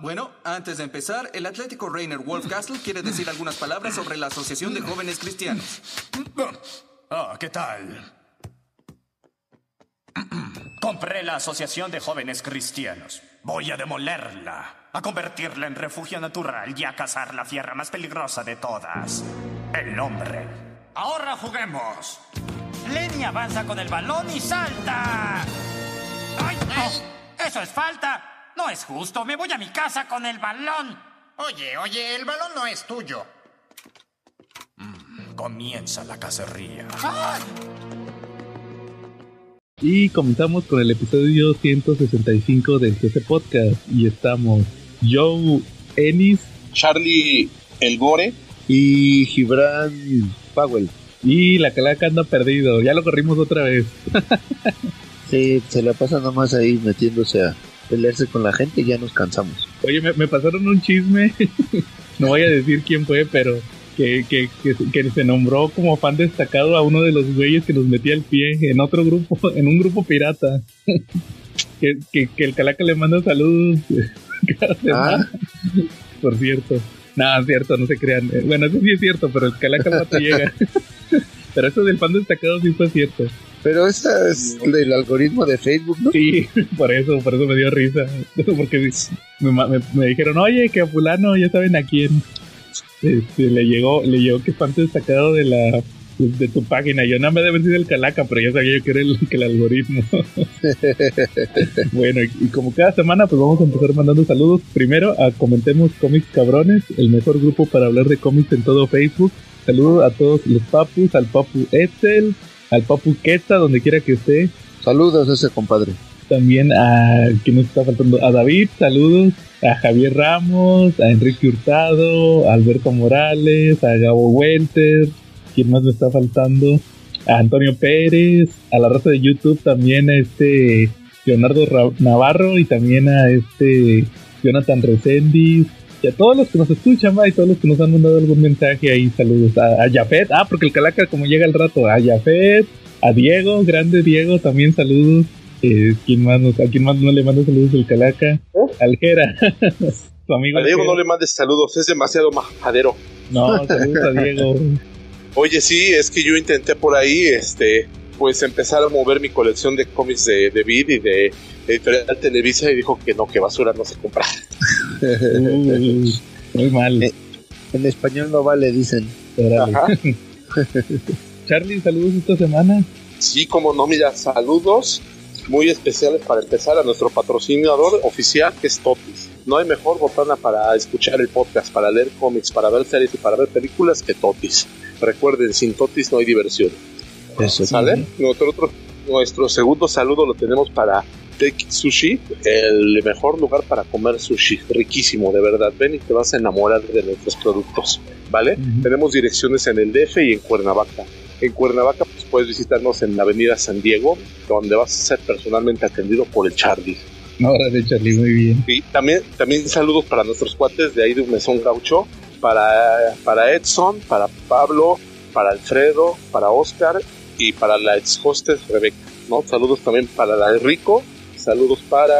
Bueno, antes de empezar, el Atlético Rainer Wolfcastle quiere decir algunas palabras sobre la Asociación de Jóvenes Cristianos. Ah, ¿qué tal? Compré la Asociación de Jóvenes Cristianos. Voy a demolerla, a convertirla en refugio natural y a cazar la fiera más peligrosa de todas, el hombre. Ahora juguemos. Lenny avanza con el balón y salta. ¡Ay, no! ¡Eso es falta! No es justo. Me voy a mi casa con el balón. Oye, oye, el balón no es tuyo. Comienza la cacería. Y comenzamos con el episodio 165 del GC Podcast. Y estamos Joe Ennis Charlie El Gore. Y Gibran Powell. y la calaca anda perdido. Ya lo corrimos otra vez. Sí, se la pasa nomás ahí metiéndose a pelearse con la gente y ya nos cansamos. Oye, me, me pasaron un chisme. no voy a decir quién fue, pero que, que, que, que se nombró como fan destacado a uno de los güeyes que nos metía el pie en otro grupo, en un grupo pirata. que, que, que el calaca le manda saludos cada semana. Por cierto. No, es cierto, no se crean. Eh, Bueno, eso sí es cierto, pero el calaca no te llega. pero eso del fan destacado sí fue cierto. Pero esa es del algoritmo de Facebook, ¿no? Sí, por eso, por eso me dio risa. Porque me, me- me dijeron, oye, que a fulano ya saben a quién. Este, le llegó, le llegó que fan destacado de la de tu página. Yo nada me debe decir el calaca, pero ya sabía yo que era el, que el algoritmo. bueno, y, y como cada semana, pues vamos a empezar mandando saludos. Primero a Comentemos Cómics Cabrones, el mejor grupo para hablar de cómics en todo Facebook. Saludos a todos los papus, al papu Etzel, al papu Queta, donde quiera que esté. Saludos a ese compadre. También a quien nos está faltando, a David, saludos, a Javier Ramos, a Enrique Hurtado, a Alberto Morales, a Gabo Welter, quien más me está faltando, a Antonio Pérez, a la raza de YouTube también a este Leonardo Ra- Navarro y también a este Jonathan Resendiz y a todos los que nos escuchan, va, y todos los que nos han mandado algún mensaje ahí, saludos a, a Jafet, ah, porque el Calaca como llega al rato, a Jafet, a Diego, grande Diego, también saludos. Eh, ¿quién más nos- ¿A quién más no le manda saludos el Calaca? Al Jera, su amigo. A Diego no le mandes saludos, es demasiado majadero. No, saludos a Diego. Oye, sí, es que yo intenté por ahí, este, pues empezar a mover mi colección de cómics de, de Vid y de Editorial Televisa y dijo que no, que basura no se compra. Uy, muy mal. Eh. En español no vale, dicen. Charlie, saludos esta semana. Sí, como no, mira, saludos muy especiales para empezar a nuestro patrocinador oficial que es Totis. No hay mejor botana para escuchar el podcast, para leer cómics, para ver series y para ver películas que Totis. Recuerden, sin Totis no hay diversión. Eso. ¿Sale? Nuestro, otro- nuestro segundo saludo lo tenemos para Take Sushi, el mejor lugar para comer sushi. Riquísimo, de verdad. Ven y te vas a enamorar de nuestros productos. ¿Vale? Tenemos direcciones en el DF y en Cuernavaca. En Cuernavaca pues, puedes visitarnos en la avenida San Diego, donde vas a ser personalmente atendido por el Charlie. Órale, Charlie, muy bien. Y también, también saludos para nuestros cuates de ahí de un mesón gaucho, para, para Edson, para Pablo, para Alfredo, para Oscar y para la ex hostess Rebeca. ¿no? Saludos también para la de Rico, saludos para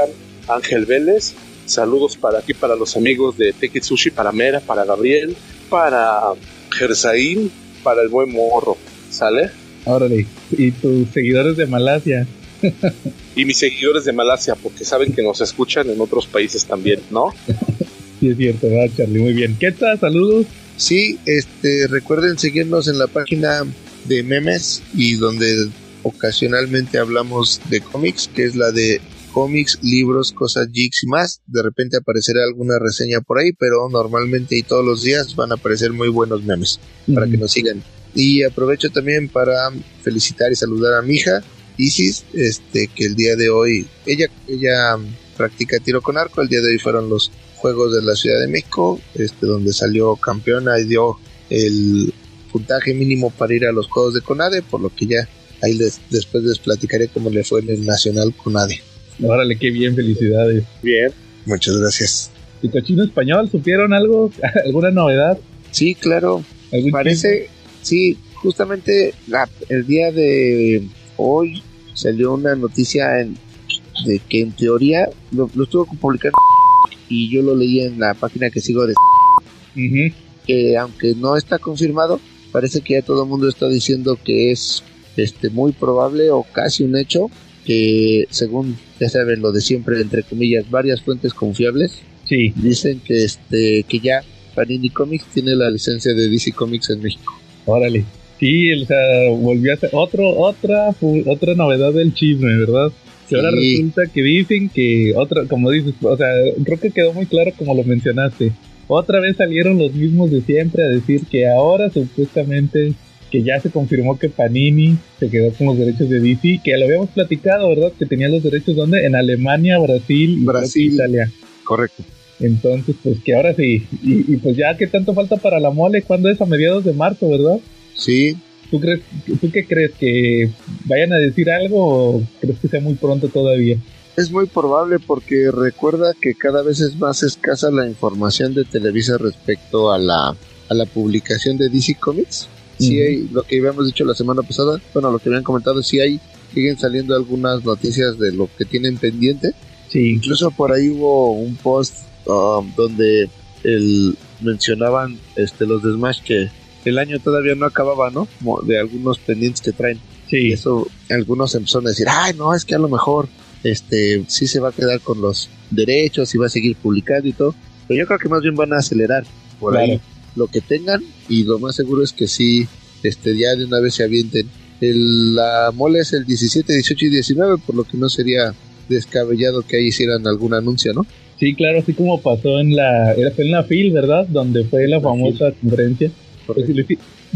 Ángel Vélez, saludos para aquí para los amigos de Teki Sushi, para Mera, para Gabriel, para Gersaín, para el buen morro. ¿Sale? Órale. Y tus seguidores de Malasia. Y mis seguidores de Malasia, porque saben que nos escuchan en otros países también, ¿no? Sí, es cierto, ¿verdad, Charlie? Muy bien. ¿Qué tal? Saludos. Sí, este, recuerden seguirnos en la página de memes y donde ocasionalmente hablamos de cómics, que es la de cómics, libros, cosas geeks y más. De repente aparecerá alguna reseña por ahí, pero normalmente y todos los días van a aparecer muy buenos memes para que nos sigan. Y aprovecho también para felicitar y saludar a mi hija Isis, este que el día de hoy ella ella practica tiro con arco, el día de hoy fueron los Juegos de la Ciudad de México, este donde salió campeona y dio el puntaje mínimo para ir a los Juegos de Conade, por lo que ya ahí les, después les platicaré cómo le fue en el Nacional Conade. Órale, qué bien, felicidades. Bien. Muchas gracias. ¿Y cochino español supieron algo? ¿Alguna novedad? Sí, claro, ¿Algún Parece, sí, justamente la- el día de hoy salió una noticia en- de que en teoría lo, lo estuvo publicando y yo lo leí en la página que sigo de que aunque no está confirmado, parece que ya todo el mundo está diciendo que es este muy probable o casi un hecho que según ya saben lo de siempre entre comillas varias fuentes confiables Sí, dicen que este que ya Panini Comics tiene la licencia de DC Comics en México. órale. Sí, o sea, volvió a ser otro, otra, otra novedad del chisme, ¿verdad? Que ahora resulta que dicen que otra, como dices, o sea, creo que quedó muy claro como lo mencionaste. Otra vez salieron los mismos de siempre a decir que ahora supuestamente que ya se confirmó que Panini se quedó con los derechos de DC, que ya lo habíamos platicado, ¿verdad? Que tenía los derechos donde en Alemania, Brasil y Brasil. Italia. Correcto. Entonces, pues que ahora sí. Y, y pues ya, ¿qué tanto falta para la mole? ¿Cuándo es? A mediados de marzo, ¿verdad? Sí, ¿Tú, crees, ¿Tú qué crees? ¿Que vayan a decir algo o crees que sea muy pronto todavía? es muy probable porque recuerda que cada vez es más escasa la información de Televisa respecto a la a la publicación de DC Comics. Sí hay lo que habíamos dicho la semana pasada, bueno, lo que habían comentado, sí hay siguen saliendo algunas noticias de lo que tienen pendiente. Sí. Incluso por ahí hubo un post um, donde el, mencionaban este los de Smash que el año todavía no acababa, ¿no? Como de algunos pendientes que traen. Y Sí. eso algunos empezaron a decir, ay, no, es que a lo mejor este sí se va a quedar con los derechos y va a seguir publicando y todo. Pero yo creo que más bien van a acelerar por Claro. ahí lo que tengan y lo más seguro es que sí, este ya de una vez se avienten. El, la mole es el 17, 18 y 19, por lo que no sería descabellado que ahí hicieran algún anuncio, ¿no? Sí, claro, así como pasó en la, era en la FIL, ¿verdad? Donde fue la famosa conferencia. Pues,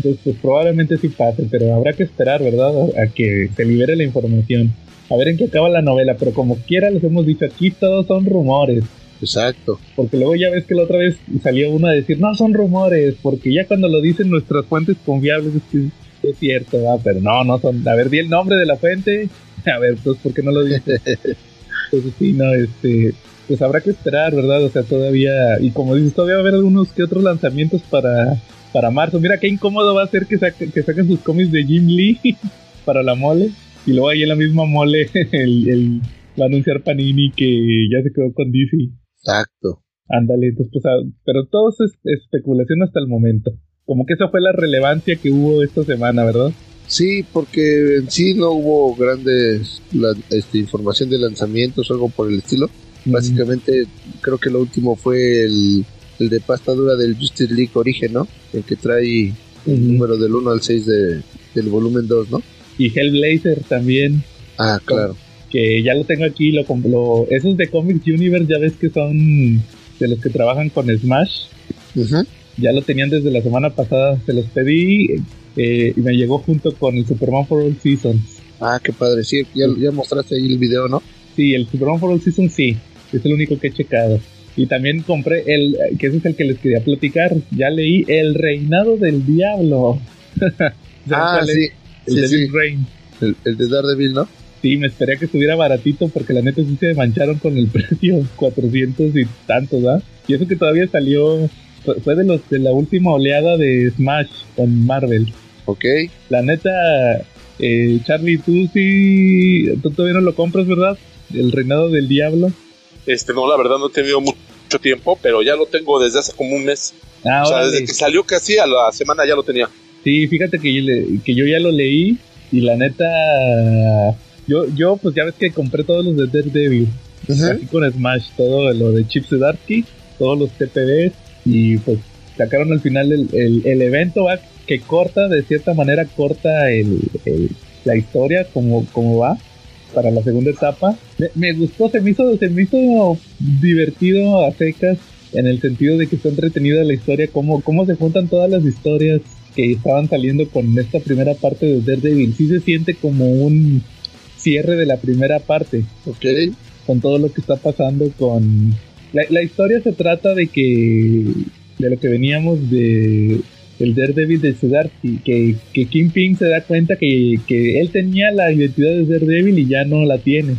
pues, pues probablemente sí pase, pero habrá que esperar, ¿verdad? A, a que se libere la información. A ver en qué acaba la novela, pero como quiera les hemos dicho, aquí todos son rumores. Exacto. Porque luego ya ves que la otra vez salió uno a decir, no son rumores, porque ya cuando lo dicen nuestras fuentes confiables es que es cierto, ¿verdad? pero no, no son. A ver, di el nombre de la fuente. A ver, pues, ¿por qué no lo dices? Entonces, sí, no, este. Pues habrá que esperar, ¿verdad? O sea, todavía. Y como dices, todavía va a haber algunos que otros lanzamientos para, para marzo. Mira qué incómodo va a ser que, saque- que saquen sus cómics de Jim Lee para la mole. Y luego ahí en la misma mole el, el- va a anunciar Panini que ya se quedó con DC. Exacto. Ándale, entonces, pues, ah, pero todo es es especulación hasta el momento. Como que esa fue la relevancia que hubo esta semana, ¿verdad? Sí, porque en sí no hubo grandes la- este, información de lanzamientos o algo por el estilo. Básicamente, creo que lo último fue el, el de pasta dura del Justice League Origen, ¿no? El que trae el Ujú. número del 1 al 6 de, del volumen 2, ¿no? Y Hellblazer también, Ah, claro. Que ya lo tengo aquí, lo, lo esos de Comics Universe ya ves que son de los que trabajan con Smash. Ya lo tenían desde la semana pasada, se los pedí eh, y me llegó junto con el Superman for All Seasons. Ah, qué padre. Sí, ya, ya mostraste ahí el video, ¿no? Sí, el Superman for All Seasons sí, es el único que he checado. Y también compré el, que ese es el que les quería platicar, ya leí El Reinado del Diablo. ¿Saben Ah, sí. El Sí, Devil sí. Reign. El, el de Daredevil, ¿no? Sí, me esperé a que estuviera baratito porque la neta sí se mancharon con el precio, 400 y tantos, ¿verdad? Y eso que todavía salió, fue, de los de la última oleada de Smash con Marvel. Ok. La neta, eh, Charlie, tú sí, tú todavía no lo compras, ¿verdad? El reinado del diablo. Este, no, la verdad no he tenido mucho tiempo, pero ya lo tengo desde hace como un mes. Ah, o sea, órale. desde que salió casi a la semana ya lo tenía. Sí, fíjate que yo ya lo leí y la neta, yo, yo pues ya ves que compré todos los de Daredevil. Así con Smash, todo lo de Chip Zdarsky, todos los TPBs y pues sacaron al final el, el, el evento ¿va? que corta, de cierta manera corta el, el- la historia como, como va para la segunda etapa. Me, me gustó, se me, hizo, se me hizo divertido a secas en el sentido de que está entretenida la historia, cómo, cómo se juntan todas las historias que estaban saliendo con esta primera parte de Daredevil. Sí se siente como un cierre de la primera parte Ok. con todo lo que está pasando con la, la historia se trata de que de lo que veníamos de el Daredevil de Sudarski que, que Kingpin se da cuenta que, que él tenía la identidad de Daredevil y ya no la tiene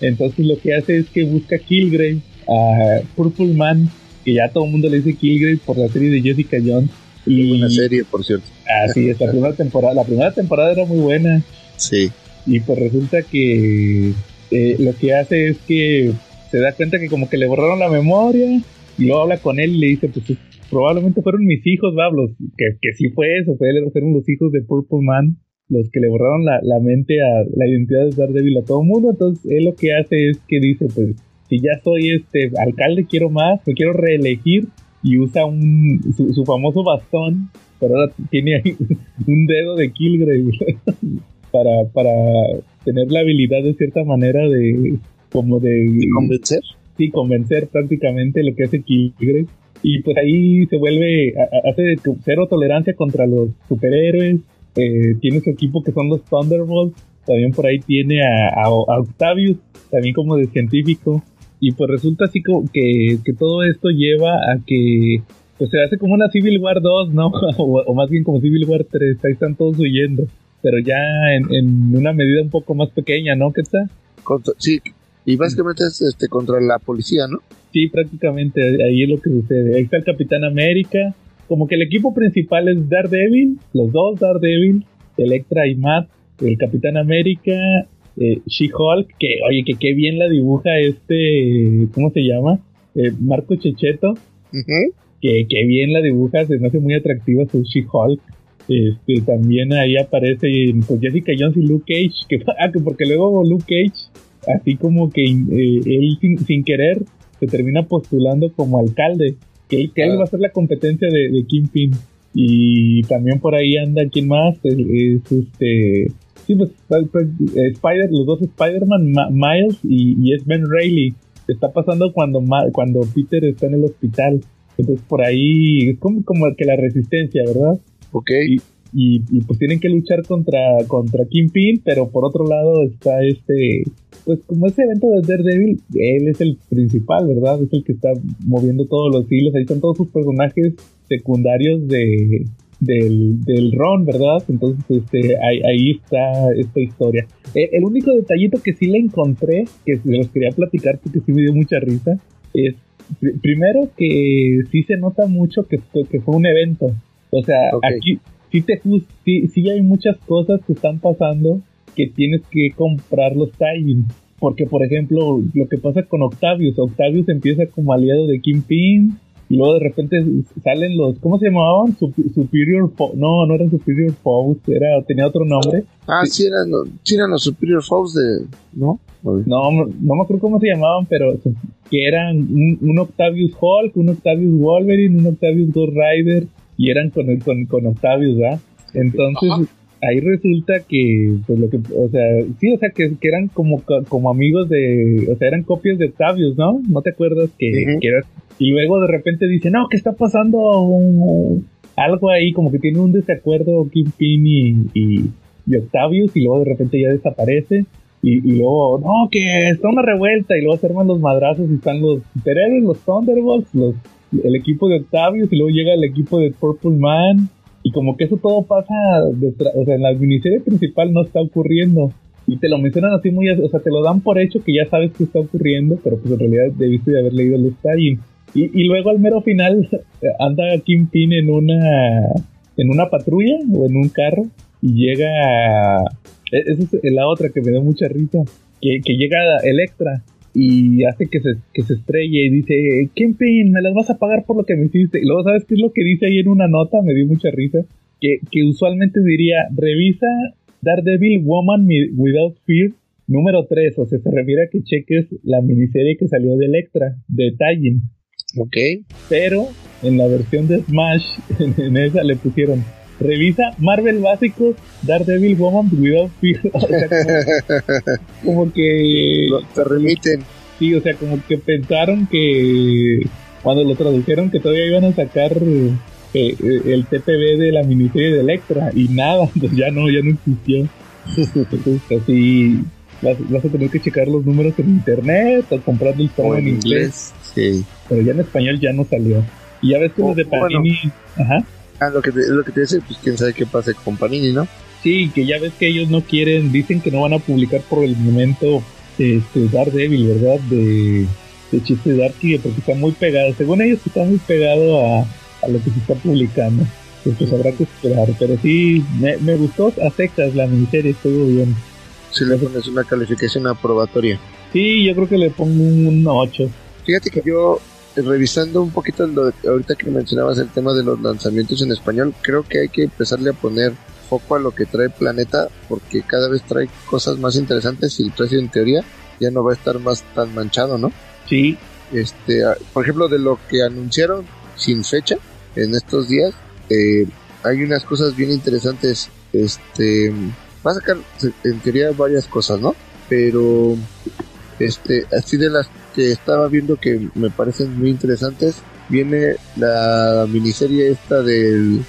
entonces lo que hace es que busca a Killgrave a Purple Man que ya todo el mundo le dice Killgrave por la serie de Jessica Jones y Buena serie, por cierto. así es la primera temporada la primera temporada era muy buena Sí. Y pues resulta que eh, lo que hace es que se da cuenta que como que le borraron la memoria y luego habla con él y le dice, pues probablemente fueron mis hijos, va, que, que sí fue eso, fueron los hijos de Purple Man los que le borraron la, la mente a la identidad de Daredevil a todo el mundo, entonces él lo que hace es que dice, pues si ya soy este alcalde quiero más, me quiero reelegir y usa un, su, famoso bastón, pero ahora tiene ahí un dedo de Kilgrave para, para tener la habilidad de cierta manera de como de convencer. Sí, convencer prácticamente lo que hace Kilgrave. Y pues ahí se vuelve, hace cero tolerancia contra los superhéroes. Eh, tiene su equipo que son los Thunderbolts. También por ahí tiene a, a, Octavius, también como de científico. Y pues resulta así como que, que todo esto lleva a que pues se hace como una Civil War 2, ¿no? o, más bien como Civil War 3, ahí están todos huyendo. Pero ya en, en una medida un poco más pequeña, ¿no? ¿Qué está? sí, y básicamente es este, contra la policía, ¿no? Sí, prácticamente ahí es lo que sucede. Ahí está el Capitán América. Como que el equipo principal es Daredevil, los dos Daredevil, Electra y Matt, el Capitán América, eh, She-Hulk, que oye, que qué bien la dibuja este, ¿cómo se llama? Eh, Marco Checheto. que, que bien la dibuja, se me hace muy atractiva su She-Hulk. Este, también ahí aparece pues, Jessica Jones y Luke Cage, que, ah, porque luego Luke Cage así como que eh, él sin, querer se termina postulando como alcalde, que él, va a ser la competencia de, de Kingpin. Y también por ahí anda, ¿quién más? Es, este. Sí, pues, pues Spider, los dos Spider-Man, Miles y, es Ben Reilly. Está pasando cuando, cuando Peter está en el hospital. Entonces por ahí es como, como que la resistencia, ¿verdad? Ok. Y, pues tienen que luchar contra, contra Kingpin, pero por otro lado está este pues como ese evento de Daredevil, él es el principal, ¿verdad? Es el que está moviendo todos los hilos. Ahí están todos sus personajes secundarios de, del, del Ron, ¿verdad? Entonces, este, ahí, está esta historia. Eh, el, único detallito que sí le encontré, que se los quería platicar porque sí me dio mucha risa, es primero que sí se nota mucho que, que fue un evento. O sea, aquí sí, te, sí, sí hay muchas cosas que están pasando que tienes que comprar los tie Porque, por ejemplo, lo que pasa con Octavius, Octavius empieza como aliado de Kingpin y luego de repente salen los, ¿cómo se llamaban? Superior no, no eran Superior Foes, era, tenía otro nombre. Ah, sí, eran, eran los Superior Foes de, ¿no? No, no me acuerdo cómo se llamaban, pero que eran un, Octavius Hulk, un Octavius Wolverine, un Octavius Ghost Rider, y eran con, con, con Octavius, ¿verdad? Entonces, ahí resulta que, pues lo que, o sea, sí, o sea, que, eran como, como amigos de, o sea, eran copias de Octavius, ¿no? ¿No te acuerdas que, y luego de repente dice, no, ¿qué está pasando? algo ahí, como que tiene un desacuerdo Kingpin y, y, y Octavius, y luego de repente ya desaparece. Y, y, luego, no, que está una revuelta, y luego se arman los madrazos y están los superhéroes, los Thunderbolts, los, el equipo de Octavius, y luego llega el equipo de Purple Man, y como que eso todo pasa, o sea, en la miniserie principal no está ocurriendo. Y te lo mencionan así muy, o sea, te lo dan por hecho que ya sabes que está ocurriendo, pero pues en realidad debiste de haber leído el detalle. Y, y luego al mero final anda Kingpin en una, en una patrulla o en un carro y llega, e, esa es la otra que me da mucha risa, que, que llega Electra y hace que se, que se estrelle y dice, Kempin, me las vas a pagar por lo que me hiciste. Y luego, ¿sabes qué es lo que dice ahí en una nota? Me dio mucha risa. Que, que usualmente diría, revisa Daredevil Woman Without Fear número 3. O sea, se refiere a que cheques la miniserie que salió de Electra, de Tallinn. Ok. Pero en la versión de Smash, en esa le pusieron revisa Marvel básicos, Daredevil Woman Without Fear. O sea, como, que. Se remiten. Sí, o sea, como que pensaron que. Cuando lo tradujeron, que todavía iban a sacar eh, eh, el TPB de la miniserie de Electra. Y nada, pues ya no, ya no existió. Entonces, así. Vas, a tener que checar los números en internet o comprando el tomo en inglés. Sí. Pero ya en español ya no salió. Y ya ves que los de Panini. Ajá. Ah, lo que te, lo que te dice, pues quién sabe qué pasa con Panini, ¿no? Sí, que ya ves que ellos no quieren, dicen que no van a publicar por el momento este Daredevil, ¿verdad? De, de Chiste Darky, porque está muy pegado, según ellos está muy pegado a, a lo que se está publicando. Pues, pues habrá que esperar, pero sí, me, me gustó a la miniserie, estuvo bien. Sí, le pones una calificación aprobatoria. Sí, yo creo que le pongo un 8. Fíjate que yo, revisando un poquito lo de- ahorita que mencionabas el tema de los lanzamientos en español, creo que hay que empezarle a poner foco a lo que trae Planeta, porque cada vez trae cosas más interesantes y el precio en teoría ya no va a estar más tan manchado, ¿no? Sí, Este, a- por ejemplo, de lo que anunciaron sin fecha en estos días, eh, hay unas cosas bien interesantes. Este, va a sacar en teoría varias cosas, ¿no? Pero, este, así de las que estaba viendo que me parecen muy interesantes, viene la miniserie esta del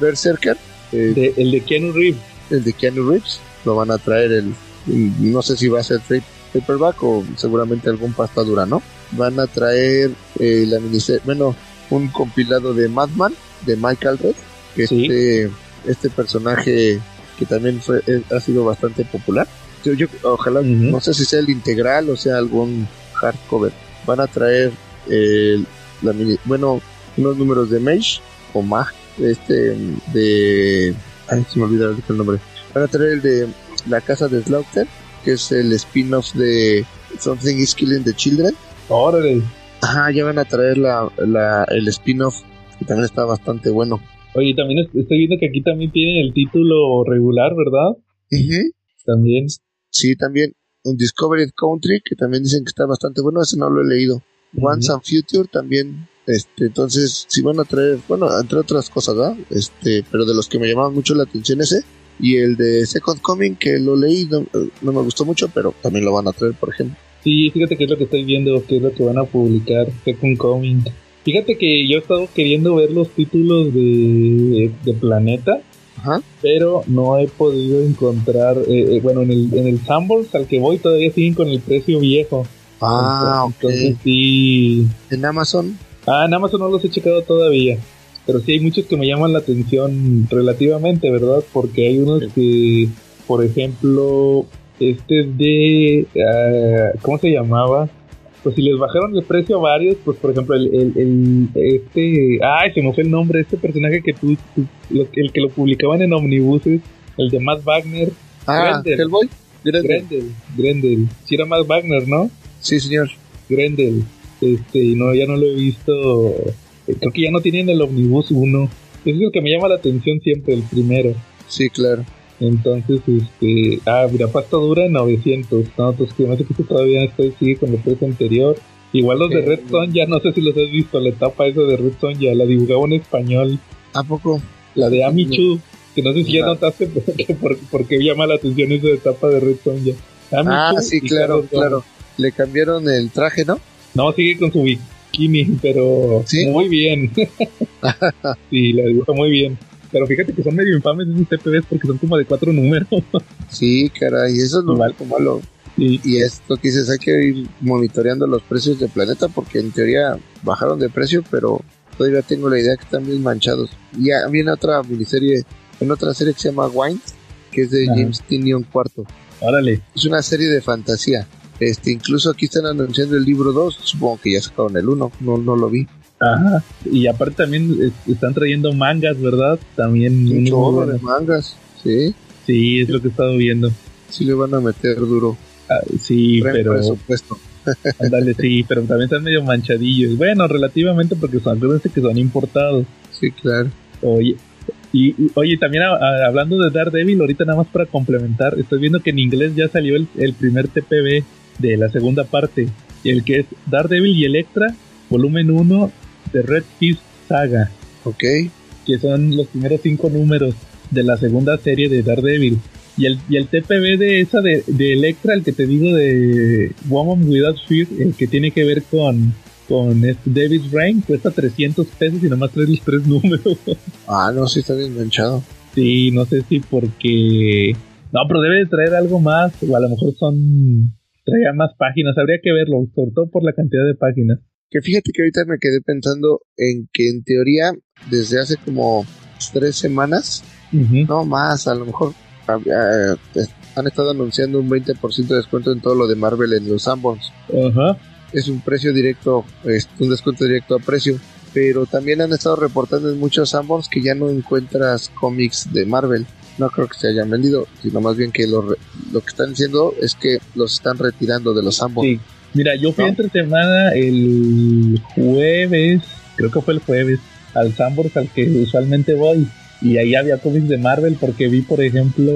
Berserker, eh, de- el de Keanu Reeves. el de Keanu Reeves, lo van a traer el, el- no sé si va a ser trade paperback o seguramente algún pasta dura, ¿no? Van a traer eh, la miniserie, bueno, un compilado de Madman de Mike Alred, que Sí. este, este personaje que también fue, eh, ha sido bastante popular. Yo, yo ojalá, no sé si sea el integral o sea algún hardcover. Van a traer eh, la bueno, unos números de Mage o Mag, este de ay, se me olvidó el nombre. Van a traer el de La Casa de Slaughter, que es el spin-off de Something is Killing the Children. Órale. Ajá, ya van a traer la, la, el spin-off, que también está bastante bueno. Oye, también est- estoy viendo que aquí también tienen el título regular, ¿verdad? También. Sí, también un Discovered Country, que también dicen que está bastante bueno, ese no lo he leído. Once and Future también, este, entonces sí van a traer, bueno, entre otras cosas, ¿verdad? Este, pero de los que me llamaban mucho la atención ese, y el de Second Coming, que lo leí, no, no me gustó mucho, pero también lo van a traer, por ejemplo. Sí, fíjate que es lo que estoy viendo, que es lo que van a publicar, Second Coming. Fíjate que yo he estado queriendo ver los títulos de, de Planeta, Ajá. pero no he podido encontrar, eh, eh, bueno, en el, en el Sanborns al que voy todavía siguen con el precio viejo. Ah, ok. Entonces sí... En Amazon, Ah, en Amazon no los he checado todavía. Pero sí hay muchos que me llaman la atención relativamente, ¿verdad? Porque hay unos que, por ejemplo, este es de... ah, ¿Cómo se llamaba? Pues si les bajaron el precio a varios, pues por ejemplo, el, el, el- este... Ay, se me fue el nombre, este personaje que tú... tú- lo- el que lo publicaban en Omnibuses, el de Matt Wagner. ah, Grendel. Hellboy, Grendel. Grendel, Grendel. Si era Matt Wagner, ¿no? Sí, señor. Grendel. Este, y no, ya no lo he visto. eh, Creo que ya no tienen el Omnibus 1. Ese es el que me llama la atención siempre, el primero. Sí, claro. Entonces, este. Ah, mira, pasta dura 900. No, pues que me que todavía está, sigue con el precio anterior. Igual los de Ok. Red Sonja, no sé si los has visto, la etapa esa de Red Sonja, la dibujaba en español. ¿A poco? La de Amichu, que no sé si ya notaste por qué, por, por qué llama la atención esa etapa de Red Sonja. Amichu Ah, sí, claro, Carlos claro. Le cambiaron el traje, ¿no? No, sigue con su bikini, pero ¿Sí? muy bien. sí, la dibuja muy bien. Pero fíjate que son medio infames esos TPBs porque son como de cuatro números. Sí, caray, eso es lo Igual. malo. y, Y esto que dices, hay que ir monitoreando los precios de Planeta porque en teoría bajaron de precio, pero todavía tengo la idea que están bien manchados. Y viene otra miniserie, en otra serie que se llama Wine, que es de Ajá. James Tinion IV. órale. Es una serie de fantasía. Este, incluso aquí están anunciando el libro 2, supongo que ya sacaron el 1, no, no lo vi. Ajá. Y aparte también es- están trayendo mangas, ¿verdad? También. Un chorro de mangas, sí, Sí, es lo que he estado viendo. sí le van a meter duro. Ah, sí, Pre- pero. presupuesto. Ándale, sí, pero también están medio manchadillos. Bueno, relativamente porque son, acuérdense que son importados. Sí, claro. Oye, y, y- oye, también a- a- hablando de Daredevil, ahorita nada más para complementar, estoy viendo que en inglés ya salió el, el primer TPB de la segunda parte, el que es Daredevil y Electra, volumen 1 de Red Fist Saga, Ok, que son los primeros cinco números de la segunda serie de Daredevil. Y el, y el TPB de esa de, de Electra, el que te digo de Woman Without Fear, el que tiene que ver con, con este David Rain, cuesta 300 pesos y nomás trae los tres números. ah, no, sí está bien manchado. Sí, no sé si porque... No, pero debe de traer algo más, o a lo mejor son... Traía más páginas, habría que verlo, sobre todo por la cantidad de páginas. Que fíjate que ahorita me quedé pensando en que en teoría, desde hace como tres semanas, no más, a lo mejor eh, han estado anunciando un 20% de descuento en todo lo de Marvel en los Sanborns. Ajá. Es un precio directo, es un descuento directo a precio. Pero también han estado reportando en muchos Sanborns que ya no encuentras cómics de Marvel. no creo que se hayan vendido, sino más bien que lo, re- lo que están diciendo es que los están retirando de los ambos. Sí. Mira, yo fui ¿No? entre semana el jueves, creo que fue el jueves, al Sambors al que usualmente voy. Y ahí había cómics de Marvel porque vi, por ejemplo,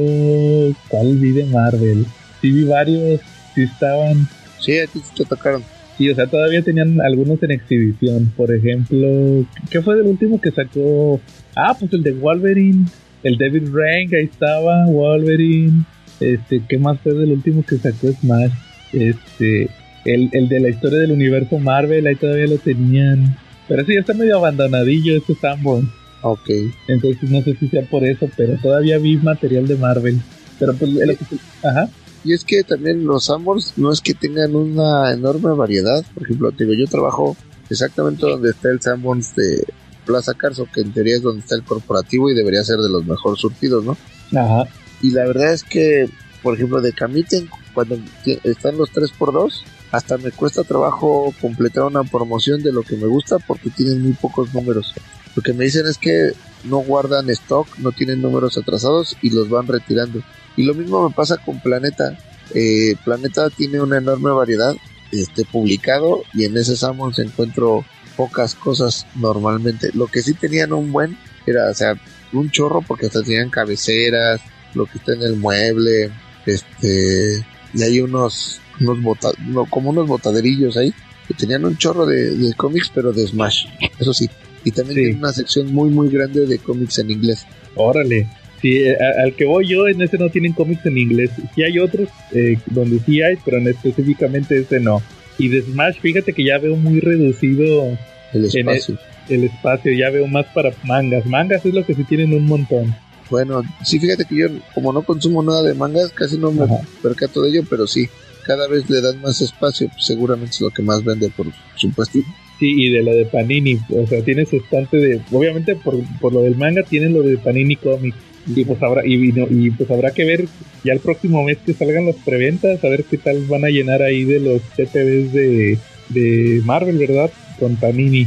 ¿cuál vi de Marvel? Sí vi varios, sí estaban, Sí, a ti sí te tocaron. sí, o sea, todavía tenían algunos en exhibición. Por ejemplo, ¿qué fue del último que sacó? Ah, pues el de Wolverine, el David Rank, ahí estaba, Wolverine. Este, ¿qué más fue del último que sacó Smash? Este, el, el de la historia del universo Marvel, ahí todavía lo tenían. Pero sí, ya está medio abandonadillo este Sanborn. Ok. Entonces no sé si sea por eso, pero todavía vi material de Marvel. Pero pues, el- ajá. Y es que también los Amors no es que tengan una enorme variedad. Por ejemplo, te digo, yo trabajo exactamente donde está el Sanborns de Plaza Carso, que en teoría es donde está el corporativo y debería ser de los mejor surtidos, ¿no? Ajá. Y la verdad es que, por ejemplo, de Camiten, cuando están los 3x2, hasta me cuesta trabajo completar una promoción de lo que me gusta porque tienen muy pocos números. Lo que me dicen es que no guardan stock, no tienen números atrasados y los van retirando. Y lo mismo me pasa con Planeta. Eh, Planeta tiene una enorme variedad este, publicado y en ese Sammons encuentro pocas cosas normalmente. Lo que sí tenían un buen era, o sea, un chorro porque hasta tenían cabeceras, lo que está en el mueble, este, y hay unos, unos bota, no, como unos botaderillos ahí, que tenían un chorro de, de cómics, pero de Smash, eso sí. Y también Sí. tiene una sección muy, muy grande de cómics en inglés. Órale. Sí, eh, a- al que voy yo, en ese no tienen cómics en inglés. Sí hay otros eh, donde sí hay, pero en específicamente ese no. Y de Smash, fíjate que ya veo muy reducido El En espacio. el espacio, ya veo más para mangas. Mangas es lo que sí tienen un montón. Bueno, sí, fíjate que yo, como no consumo nada de mangas, casi no me Ajá. percato de ello, pero sí, cada vez le dan más espacio, pues seguramente es lo que más vende, por supuesto. Sí, y de lo de Panini, o sea, tiene su estante de, obviamente por, por lo del manga tienen lo de Panini Comics. Y pues habrá, y, y no- y pues habrá que ver ya el próximo mes que salgan las preventas, a ver qué tal van a llenar ahí de los TPBs de, de Marvel, ¿verdad? Con Panini.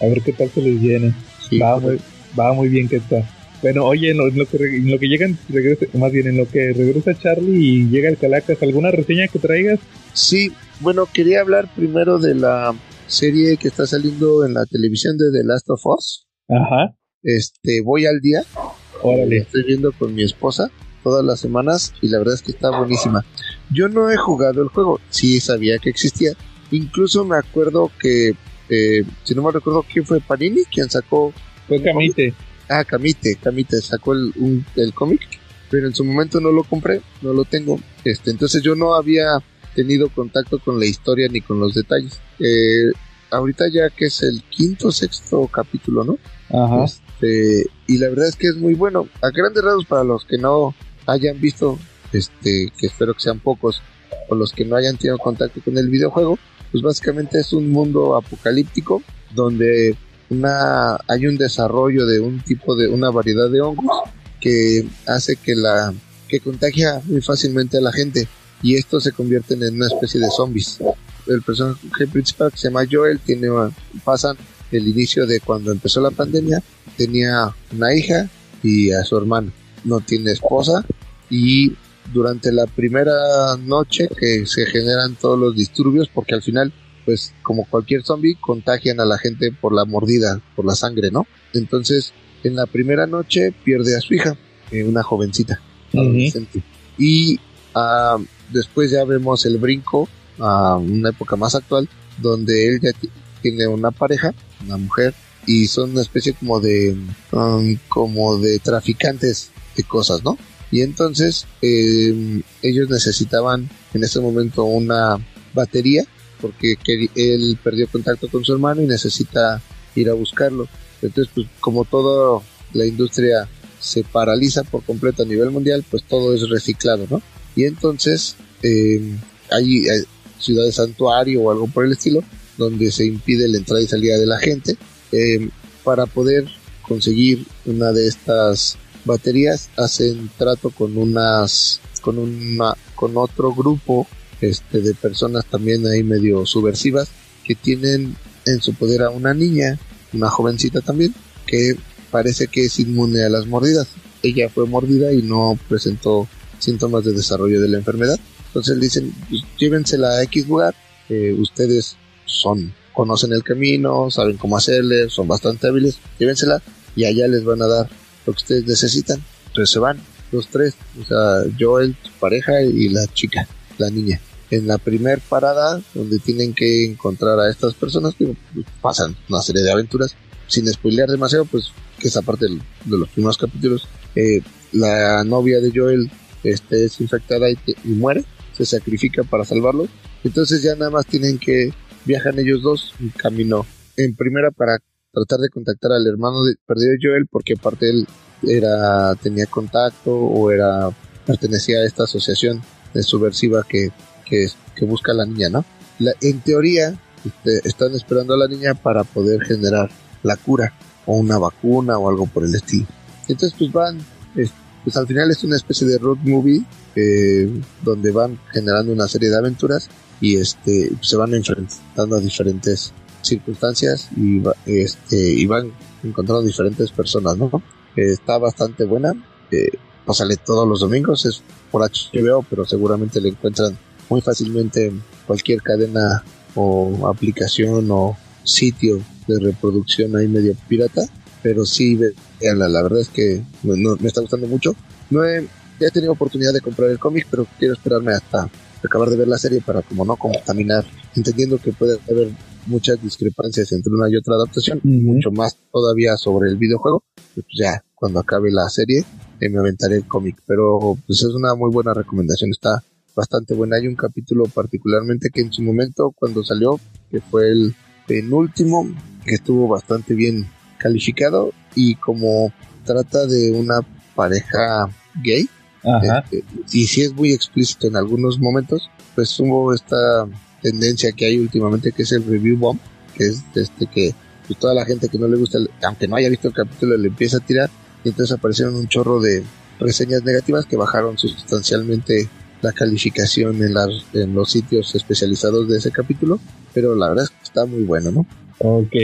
A ver qué tal se les llena. Sí, va, correcto. muy, va muy bien que está. Bueno, oye, en lo, en lo que, en lo que llegan, regresa, más bien en lo que regresa Charlie y llega el Calacas, ¿alguna reseña que traigas? Sí, bueno, quería hablar primero de la serie que está saliendo en la televisión de The Last of Us. Ajá, Este, voy al día. Órale. estoy viendo con mi esposa todas las semanas y la verdad es que está buenísima. Yo no he jugado el juego, sí sabía que existía. Incluso me acuerdo que, eh, si no me recuerdo quién fue Panini, quien sacó Fue Camite. Ah, Camite, Camite sacó el, un- el cómic, pero en su momento no lo compré, no lo tengo. Este, entonces yo no había tenido contacto con la historia ni con los detalles. Eh, ahorita ya que es el quinto, sexto capítulo, ¿no? Ajá. Este, y la verdad es que es muy bueno. A grandes rasgos para los que no hayan visto, este, que espero que sean pocos, o los que no hayan tenido contacto con el videojuego, pues básicamente es un mundo apocalíptico donde una hay un desarrollo de un tipo de una variedad de hongos que hace que la que contagia muy fácilmente a la gente y estos se convierten en una especie de zombies. El personaje principal que se llama Joel tiene pasan el inicio de cuando empezó la pandemia, tenía una hija y a su hermano. No tiene esposa y durante la primera noche que se generan todos los disturbios porque al final pues como cualquier zombie contagian a la gente por la mordida, por la sangre, ¿no? Entonces en la primera noche pierde a su hija, eh, una jovencita, adolescente. Y ah, después ya vemos el brinco a una época más actual donde él ya ti- tiene una pareja, una mujer, y son una especie como de um, como de traficantes de cosas, ¿no? Y entonces eh, ellos necesitaban en ese momento una batería porque él perdió contacto con su hermano y necesita ir a buscarlo. Entonces, pues como toda la industria se paraliza por completo a nivel mundial, pues todo es reciclado, ¿no? Y entonces eh, hay, ciudades santuario o algo por el estilo donde se impide la entrada y salida de la gente eh, para poder conseguir una de estas baterías hacen trato con unas con una con otro grupo este de personas también ahí medio subversivas que tienen en su poder a una niña una jovencita también que parece que es inmune a las mordidas ella fue mordida y no presentó síntomas de desarrollo de la enfermedad. Entonces dicen, pues, llévensela a X lugar, eh, ustedes son, conocen el camino, saben cómo hacerle, son bastante hábiles, llévensela y allá les van a dar lo que ustedes necesitan. Entonces se van, los tres, o sea, Joel, su pareja y la chica, la niña. En la primer parada, donde tienen que encontrar a estas personas, que pues, pasan una serie de aventuras, sin spoilear demasiado, pues que esa parte de los primeros capítulos, eh, la novia de Joel este, es infectada y, y, muere, se sacrifica para salvarlo. Entonces ya nada más tienen que viajan ellos dos en camino en primera para tratar de contactar al hermano de, perdido de Joel porque aparte él era tenía contacto o era pertenecía a esta asociación de subversiva que, que, busca la niña, ¿no? En teoría este, están esperando a la niña para poder generar la cura o una vacuna o algo por el estilo. Entonces pues van, es, pues al final es una especie de road movie eh, donde van generando una serie de aventuras y este se van enfrentando a diferentes circunstancias y, este, y van encontrando diferentes personas, ¿no? Eh, está bastante buena, eh, pues sale todos los domingos, es por HBO, pero seguramente le encuentran muy fácilmente en cualquier cadena o aplicación o sitio de reproducción ahí medio pirata, pero sí, veanla, la verdad es que no, no, me está gustando mucho. No he, ya he tenido oportunidad de comprar el cómic, pero quiero esperarme hasta acabar de ver la serie para como no contaminar, entendiendo que puede haber muchas discrepancias entre una y otra adaptación, uh -huh. mucho más todavía sobre el videojuego, pues ya cuando acabe la serie eh, me aventaré el cómic, pero pues es una muy buena recomendación, está bastante buena, hay un capítulo particularmente que en su momento cuando salió, que fue el penúltimo, que estuvo bastante bien calificado y como trata de una pareja gay, este, y si es muy explícito en algunos momentos, pues hubo esta tendencia que hay últimamente que es el review bomb, que es este que pues, toda la gente que no le gusta, aunque no haya visto el capítulo, le empieza a tirar y entonces aparecieron un chorro de reseñas negativas que bajaron sustancialmente la calificación en, las, en los sitios especializados de ese capítulo, pero la verdad es que está muy bueno, ¿no? Ok.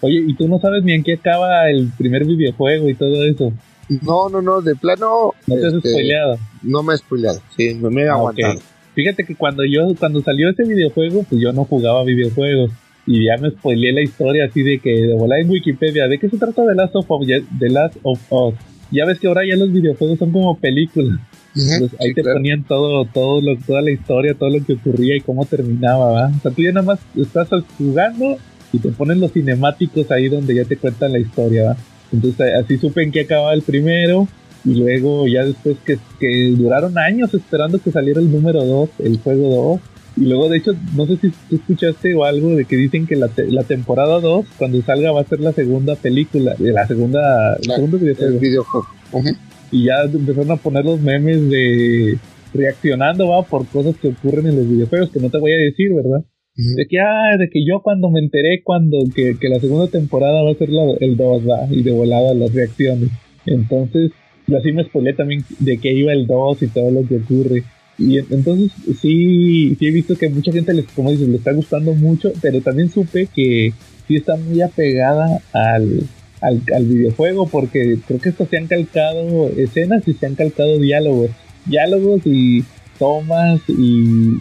Oye, ¿y tú no sabes ni en qué acaba el primer videojuego y todo eso? No, no, no, de plano. No te has este, spoileado. No me he spoileado, sí, me, me he aguantado. Okay. Fíjate que cuando yo, cuando salió ese videojuego, pues yo no jugaba videojuegos. Y ya me spoileé la historia así de que de volar en Wikipedia, ¿de qué se trata The Last of Us? The Last of Us. Ya ves que ahora ya los videojuegos son como películas. Uh -huh, ahí sí, te claro. ponían todo, todo lo, toda la historia, todo lo que ocurría y cómo terminaba, ¿va? O sea, tú ya nada más estás jugando y te ponen los cinemáticos ahí donde ya te cuentan la historia, ¿va? Entonces así supe en qué acababa el primero y luego ya después que, que duraron años esperando que saliera el número 2, el juego 2. Y luego de hecho, no sé si tú escuchaste o algo de que dicen que la, te la temporada 2, cuando salga, va a ser la segunda película, la segunda, el segundo videojuego. El videojuego. Uh -huh. Y ya empezaron a poner los memes de reaccionando, va, por cosas que ocurren en los videojuegos, que no te voy a decir, ¿verdad? Uh -huh. De que, ah, de que yo cuando me enteré cuando que, que la segunda temporada va a ser la, el 2, va, y de volada las reacciones. Entonces, así me spoilé también de que iba el 2 y todo lo que ocurre. Y entonces sí, sí he visto que mucha gente les, como dices, le está gustando mucho, pero también supe que sí está muy apegada al, al, al videojuego, porque creo que esto se han calcado escenas y se han calcado diálogos. Diálogos y tomas y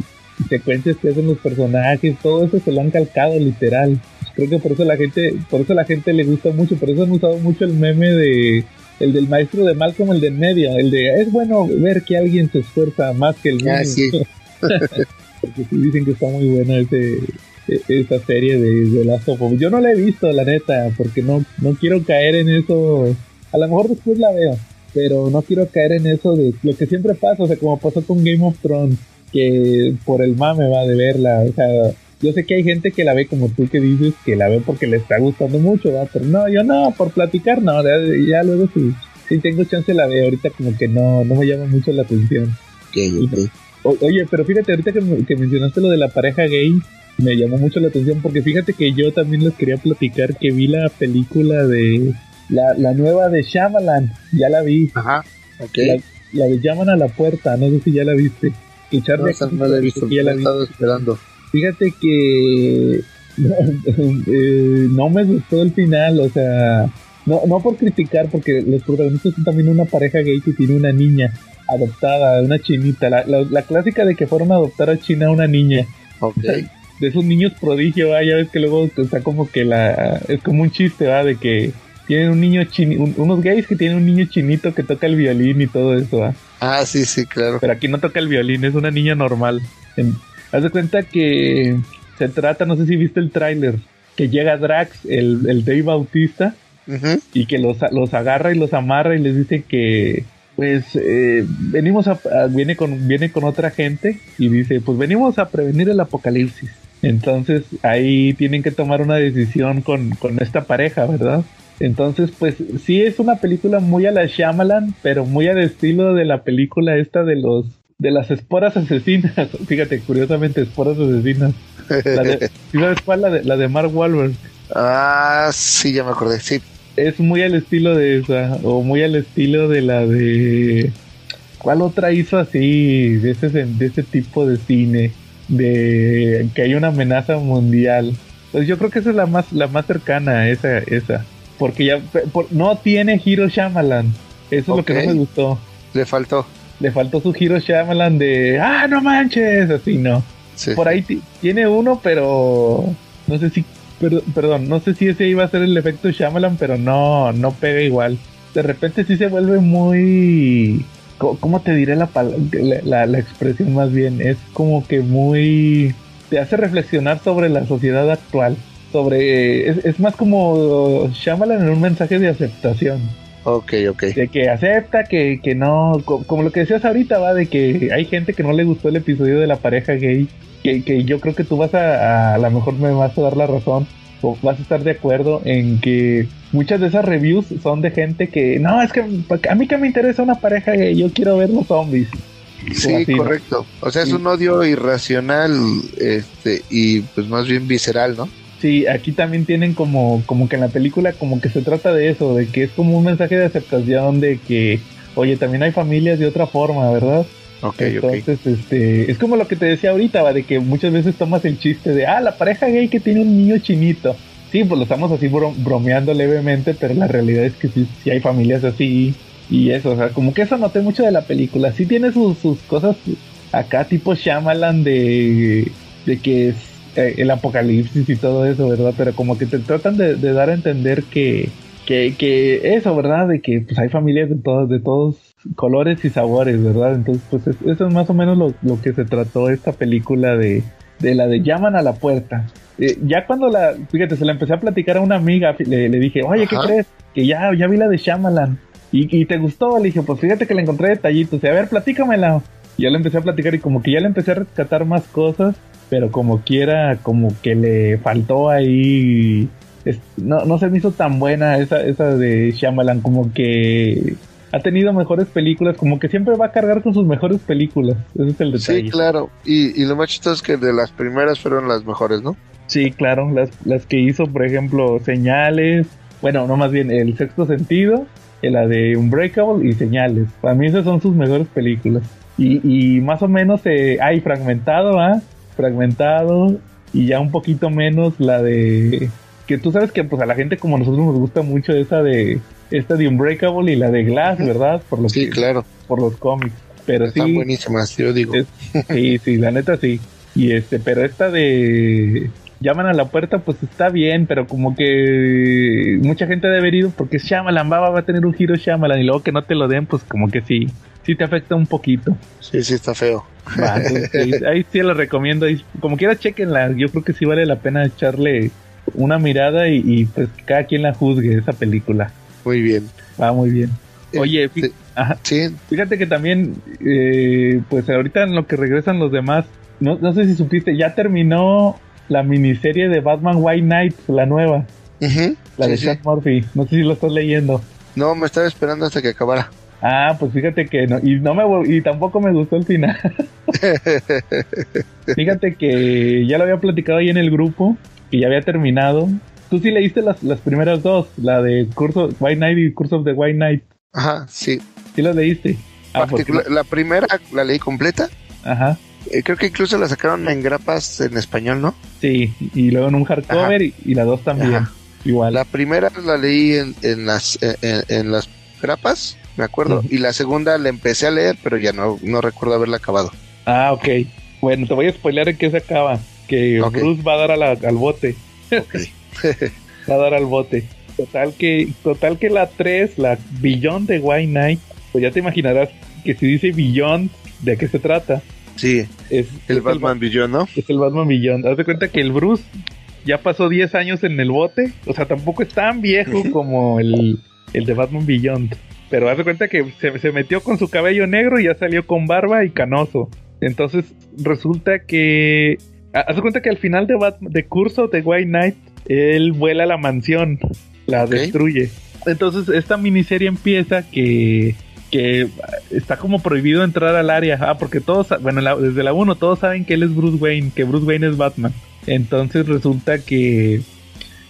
secuencias que hacen los personajes, todo eso se lo han calcado literal. Creo que por eso la gente, por eso la gente le gusta mucho, por eso han usado mucho el meme de el del maestro de mal como el del medio, el de es bueno ver que alguien se esfuerza más que el niño. Ah, sí. Porque sí dicen que está muy buena ese, esa serie de, de Last of Us. Yo no la he visto, la neta, porque no, no quiero caer en eso. A lo mejor después la veo, pero no quiero caer en eso de lo que siempre pasa, o sea, como pasó con Game of Thrones, que por el mame va de verla, o sea, yo sé que hay gente que la ve como tú que dices, que la ve porque le está gustando mucho, ¿va? pero no, yo no, por platicar no, ya, ya luego si, si, tengo chance la veo, ahorita como que no, no me llama mucho la atención. Okay, okay. O, oye, pero fíjate, ahorita que, que, mencionaste lo de la pareja gay, me llamó mucho la atención porque fíjate que yo también les quería platicar que vi la película de la, la nueva de Shyamalan, ya la vi. Ajá, ok. La, la de Llaman a la puerta, no sé si ya la viste. Que Charlie no, no la he visto, ya la he estado esperando. Fíjate que no, eh, no me gustó el final, o sea, no, no por criticar, porque los protagonistas son también una pareja gay que tiene una niña adoptada, una chinita, la, la, la clásica de que fueron a adoptar a China a una niña. Ok. De esos niños prodigio, ¿va? ya ves que luego está como que la... Es como un chiste, ¿va? De que tienen un niño chini, un- unos gays que tienen un niño chinito que toca el violín y todo eso, ¿va? Ah, sí, sí, claro. Pero aquí no toca el violín, es una niña normal. En- haz de cuenta que se trata, no sé si viste el tráiler, que llega Drax, el, el Dave Bautista, y que los, los agarra y los amarra y les dice que pues eh, venimos a, a- viene con viene con otra gente y dice pues venimos a prevenir el apocalipsis entonces ahí tienen que tomar una decisión con, con esta pareja verdad entonces pues sí es una película muy a la Shyamalan pero muy al estilo de la película esta de los de las esporas asesinas fíjate curiosamente esporas asesinas la de, ¿sí ¿sabes cuál? La de, la de Mark Wahlberg ah, sí, ya me acordé. Sí, es muy al estilo de esa, o muy al estilo de la de. ¿Cuál otra hizo así, de ese, de ese tipo de cine? De que hay una amenaza mundial. Pues yo creo que esa es la más, la más cercana, esa, esa. Porque ya por- no tiene Hiro Shyamalan. Eso es lo que no me gustó. le faltó. Le faltó su Hiro Shyamalan de, ah, no manches, así no. Sí. Por ahí ti- tiene uno, pero no sé si, per- perdón, no sé si ese iba a ser el efecto Shyamalan, pero no, no pega igual. De repente sí se vuelve muy, ¿cómo te diré la, la, la- la expresión más bien? Es como que muy, te hace reflexionar sobre la sociedad actual. Sobre, es, es más como Shyamalan en un mensaje de aceptación Ok, ok. de que acepta que, que no, co- como lo que decías ahorita, va, de que hay gente que no le gustó el episodio de la pareja gay, que, que yo creo que tú vas a, a, lo mejor me vas a dar la razón, o vas a estar de acuerdo en que muchas de esas reviews son de gente que, no, es que a mí que me interesa una pareja gay, yo quiero ver los zombies. Sí, así, ¿no? correcto. O sea, es Sí. un odio irracional este y pues más bien visceral, ¿no? Sí, aquí también tienen como, como que en la película como que se trata de eso, de que es como un mensaje de aceptación de que, oye, también hay familias de otra forma, ¿verdad? Ok, ok. Entonces, este, es como lo que te decía ahorita, va, de que muchas veces tomas el chiste de, ah, la pareja gay que tiene un niño chinito. Sí, pues lo estamos así bro- bromeando levemente, pero la realidad es que sí, sí hay familias así y eso, o sea, como que eso noté mucho de la película. Sí tiene sus, sus cosas acá tipo Shyamalan de, de que es eh, el apocalipsis y todo eso, ¿verdad? Pero como que te tratan de, de dar a entender que, que, que eso, ¿verdad? De que pues hay familias de todos, de todos colores y sabores, ¿verdad? Entonces, pues es- eso es más o menos lo, lo que se trató esta película de, de la de llaman a la puerta. Eh, ya cuando la, fíjate, se la empecé a platicar a una amiga, le, le dije, oye, ¿qué Ajá. crees? Que ya, ya vi la de Shyamalan. Y, y te gustó, le dije, pues fíjate que le encontré detallitos. Y a ver, platícamela. Y ya le empecé a platicar y como que ya le empecé a rescatar más cosas, pero como quiera, como que le faltó ahí. es- no, no se me hizo tan buena esa, esa de Shyamalan, como que ha tenido mejores películas, como que siempre va a cargar con sus mejores películas. Ese es el detalle. Sí, claro. Y, y lo más chistoso es que de las primeras fueron las mejores, ¿no? Sí, claro, las, las que hizo, por ejemplo, Señales, bueno, no más bien El Sexto Sentido, eh, la de Unbreakable y Señales. Para mí esas son sus mejores películas. Y, y más o menos eh, hay fragmentado, ¿ah? Fragmentado y ya un poquito menos la de... Que tú sabes que pues a la gente como nosotros nos gusta mucho esa de... Esta de Unbreakable y la de Glass, ¿verdad? Por los, Sí, claro. por los cómics. Pero Están sí, buenísimas, yo digo. es- sí, sí, la neta sí. Y este, pero esta de llaman a la puerta, pues está bien, pero como que mucha gente debe haber ido porque Shyamalan va, va a tener un giro Shyamalan y luego que no te lo den, pues como que sí, sí te afecta un poquito. Sí, sí, está feo. Va, entonces, ahí sí lo recomiendo. ahí- como quiera, chequenla. Yo creo que sí vale la pena echarle una mirada y, y, pues que cada quien la juzgue esa película. Muy bien. Va muy bien. Oye, fí- Este, ajá, Sí, Fíjate que también, eh, pues ahorita en lo que regresan los demás, no, no sé si supiste, ya terminó la miniserie de Batman White Knight, la nueva, la sí, de sí. Sean Murphy. No sé si lo estás leyendo. No, me estaba esperando hasta que acabara. Ah, pues fíjate que no, y no me y tampoco me gustó el final. fíjate que ya lo había platicado ahí en el grupo, que ya había terminado. Tú sí leíste las, las primeras dos, la de Curso White Knight y Curse of the White Knight. Ajá, sí. ¿Sí las leíste? Ah, pues, la primera la leí completa. ajá. Eh, creo que incluso la sacaron en grapas en español, ¿no? Sí, y luego en un hardcover y, y la dos también. Ajá. igual. La primera la leí en, en las en, en las grapas, me acuerdo, Ujú. y la segunda la empecé a leer, pero ya no, no recuerdo haberla acabado. Ah, ok. Bueno, te voy a spoilear en qué se acaba. Que Ok. Bruce va a dar a la- al bote. Ok. Va a dar al bote. Total que, total que la 3, la Beyond de White Knight, pues ya te imaginarás que si dice Beyond, ¿de qué se trata? Sí, Es, el es Batman Beyond, ¿no? es el Batman Beyond. Haz de cuenta que el Bruce ya pasó 10 años en el bote. O sea, tampoco es tan viejo como el, el de Batman Beyond. Pero haz de cuenta que se, se metió con su cabello negro y ya salió con barba y canoso. Entonces resulta que... ha- Haz de cuenta que al final de, Bat- de curso de White Knight, él vuela a la mansión, la destruye. Entonces esta miniserie empieza que que está como prohibido entrar al área. Ah, porque todos, bueno, la- desde la 1 todos saben que él es Bruce Wayne, que Bruce Wayne es Batman. Entonces resulta que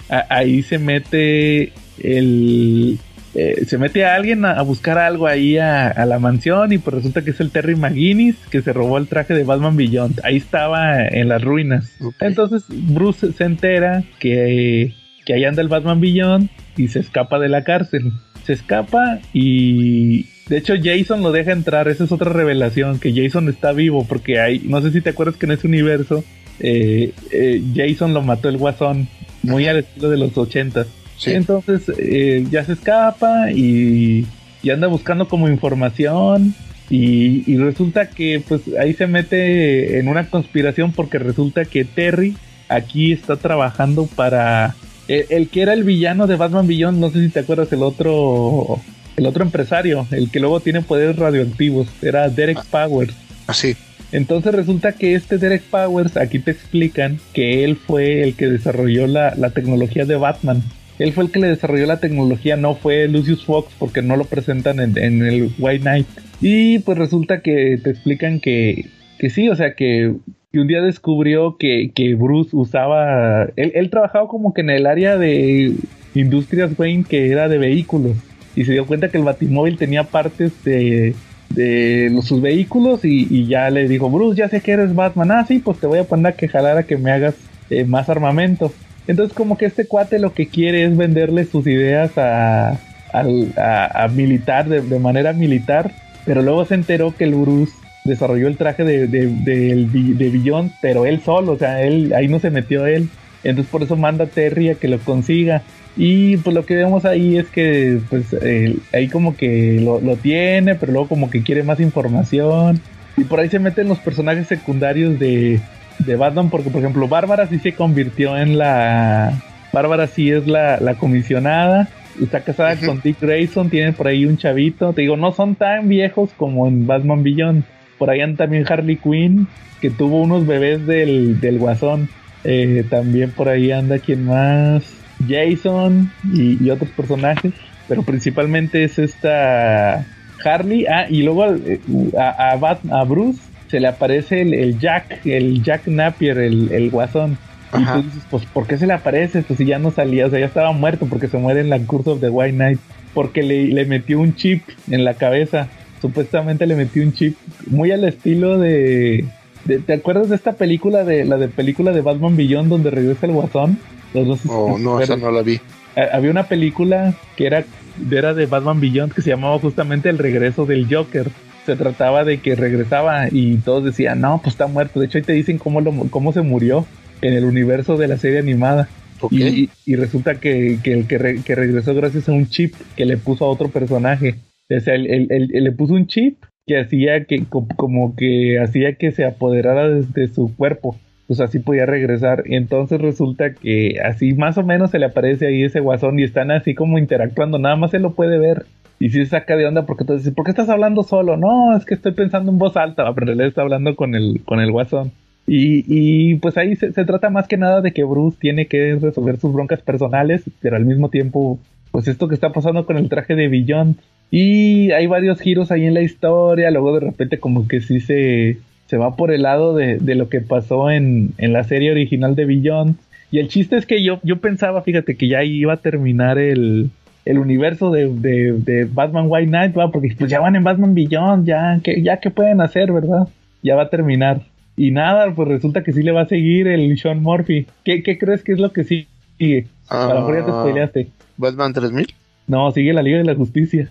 a- ahí se mete el... eh, se mete a alguien a, a buscar algo ahí a, a la mansión y pues resulta que es el Terry McGuinness que se robó el traje de Batman Beyond. Ahí estaba en las ruinas. Entonces Bruce se entera que, que ahí anda el Batman Beyond y se escapa de la cárcel. Se escapa y de hecho Jason lo deja entrar. Esa es otra revelación, que Jason está vivo porque hay, no sé si te acuerdas que en ese universo eh, eh, Jason lo mató el guasón, muy al estilo de los ochentas. Sí. Entonces eh, ya se escapa y, y anda buscando como información y, y resulta que pues ahí se mete en una conspiración porque resulta que Terry aquí está trabajando para el, el que era el villano de Batman Beyond, no sé si te acuerdas el otro el otro empresario, el que luego tiene poderes radioactivos, era Derek Powers. Así. Entonces resulta que este Derek Powers, aquí te explican que él fue el que desarrolló la, la tecnología de Batman. Él fue el que le desarrolló la tecnología, no fue Lucius Fox, porque no lo presentan en, en el White Knight. Y pues resulta que te explican que, que sí, o sea, que, que un día descubrió que, que Bruce usaba. Él, él trabajaba como que en el área de Industrias Wayne, que era de vehículos. Y se dio cuenta que el Batimóvil tenía partes de, de sus vehículos y, y ya le dijo, Bruce, ya sé que eres Batman, ah, sí, pues te voy a poner a que jalar a que me hagas eh, más armamento. Entonces como que este cuate lo que quiere es venderle sus ideas a, al- a, a militar, de, de manera militar, pero luego se enteró que el Bruce desarrolló el traje de, de, de Beyond, pero él solo, o sea, él ahí no se metió él. Entonces por eso manda a Terry a que lo consiga. Y pues lo que vemos ahí es que pues eh, ahí como que lo, lo tiene, pero luego como que quiere más información. Y por ahí se meten los personajes secundarios de, de Batman, porque por ejemplo Bárbara sí se convirtió en la... Bárbara sí es la, la comisionada. Está casada con Dick Grayson, tiene por ahí un chavito. Te digo, no son tan viejos como en Batman Beyond. Por ahí anda también Harley Quinn, que tuvo unos bebés del, del guasón. Eh, también por ahí anda quien más. Jason y, y otros personajes. Pero principalmente es esta Harley. Ah, y luego eh, a, a, Bat- a Bruce se le aparece el, el Jack, el Jack Napier, el, el guasón. Y Ajá. tú dices, pues, ¿por qué se le aparece? Pues si ya no salía, o sea, ya estaba muerto porque se muere en la Curse of the White Knight. Porque le, le metió un chip en la cabeza. Supuestamente le metió un chip muy al estilo de, de- ¿Te acuerdas de esta película, de la de película de Batman Beyond donde regresa el guasón? Los Oh, no, esa no la vi. Eh, Había una película que era, era de Batman Beyond que se llamaba justamente El regreso del Joker. Se trataba de que regresaba y todos decían, no, pues está muerto. De hecho, ahí te dicen cómo, lo, cómo se murió en el universo de la serie animada. Y, y- y resulta que, que el que, re- que regresó gracias a un chip que le puso a otro personaje. O sea, él, le puso un chip que hacía que, co- como que hacía que se apoderara de, su cuerpo. Pues así podía regresar. Entonces resulta que así más o menos se le aparece ahí ese guasón y están así como interactuando. Nada más él lo puede ver. Y si se saca de onda porque entonces, ¿por qué estás hablando solo? No, es que estoy pensando en voz alta, pero en realidad está hablando con el, con el guasón. Y, y pues ahí se, se trata más que nada de que Bruce tiene que resolver sus broncas personales, pero al mismo tiempo, pues esto que está pasando con el traje de Beyond. Y hay varios giros ahí en la historia, luego de repente como que sí se, se va por el lado de, de lo que pasó en, en la serie original de Beyond. Y el chiste es que yo, yo pensaba, fíjate, que ya iba a terminar el, el universo de, de, de Batman White Knight, ¿va? porque pues ya van en Batman Beyond, ya, que ya qué pueden hacer, ¿verdad? Ya va a terminar. Y nada, pues resulta que sí le va a seguir el Sean Murphy. ¿Qué, qué crees que es lo que sigue sigue. A lo mejor ya te Ah, spoileaste. Batman 3000. No, sigue la Liga de la Justicia.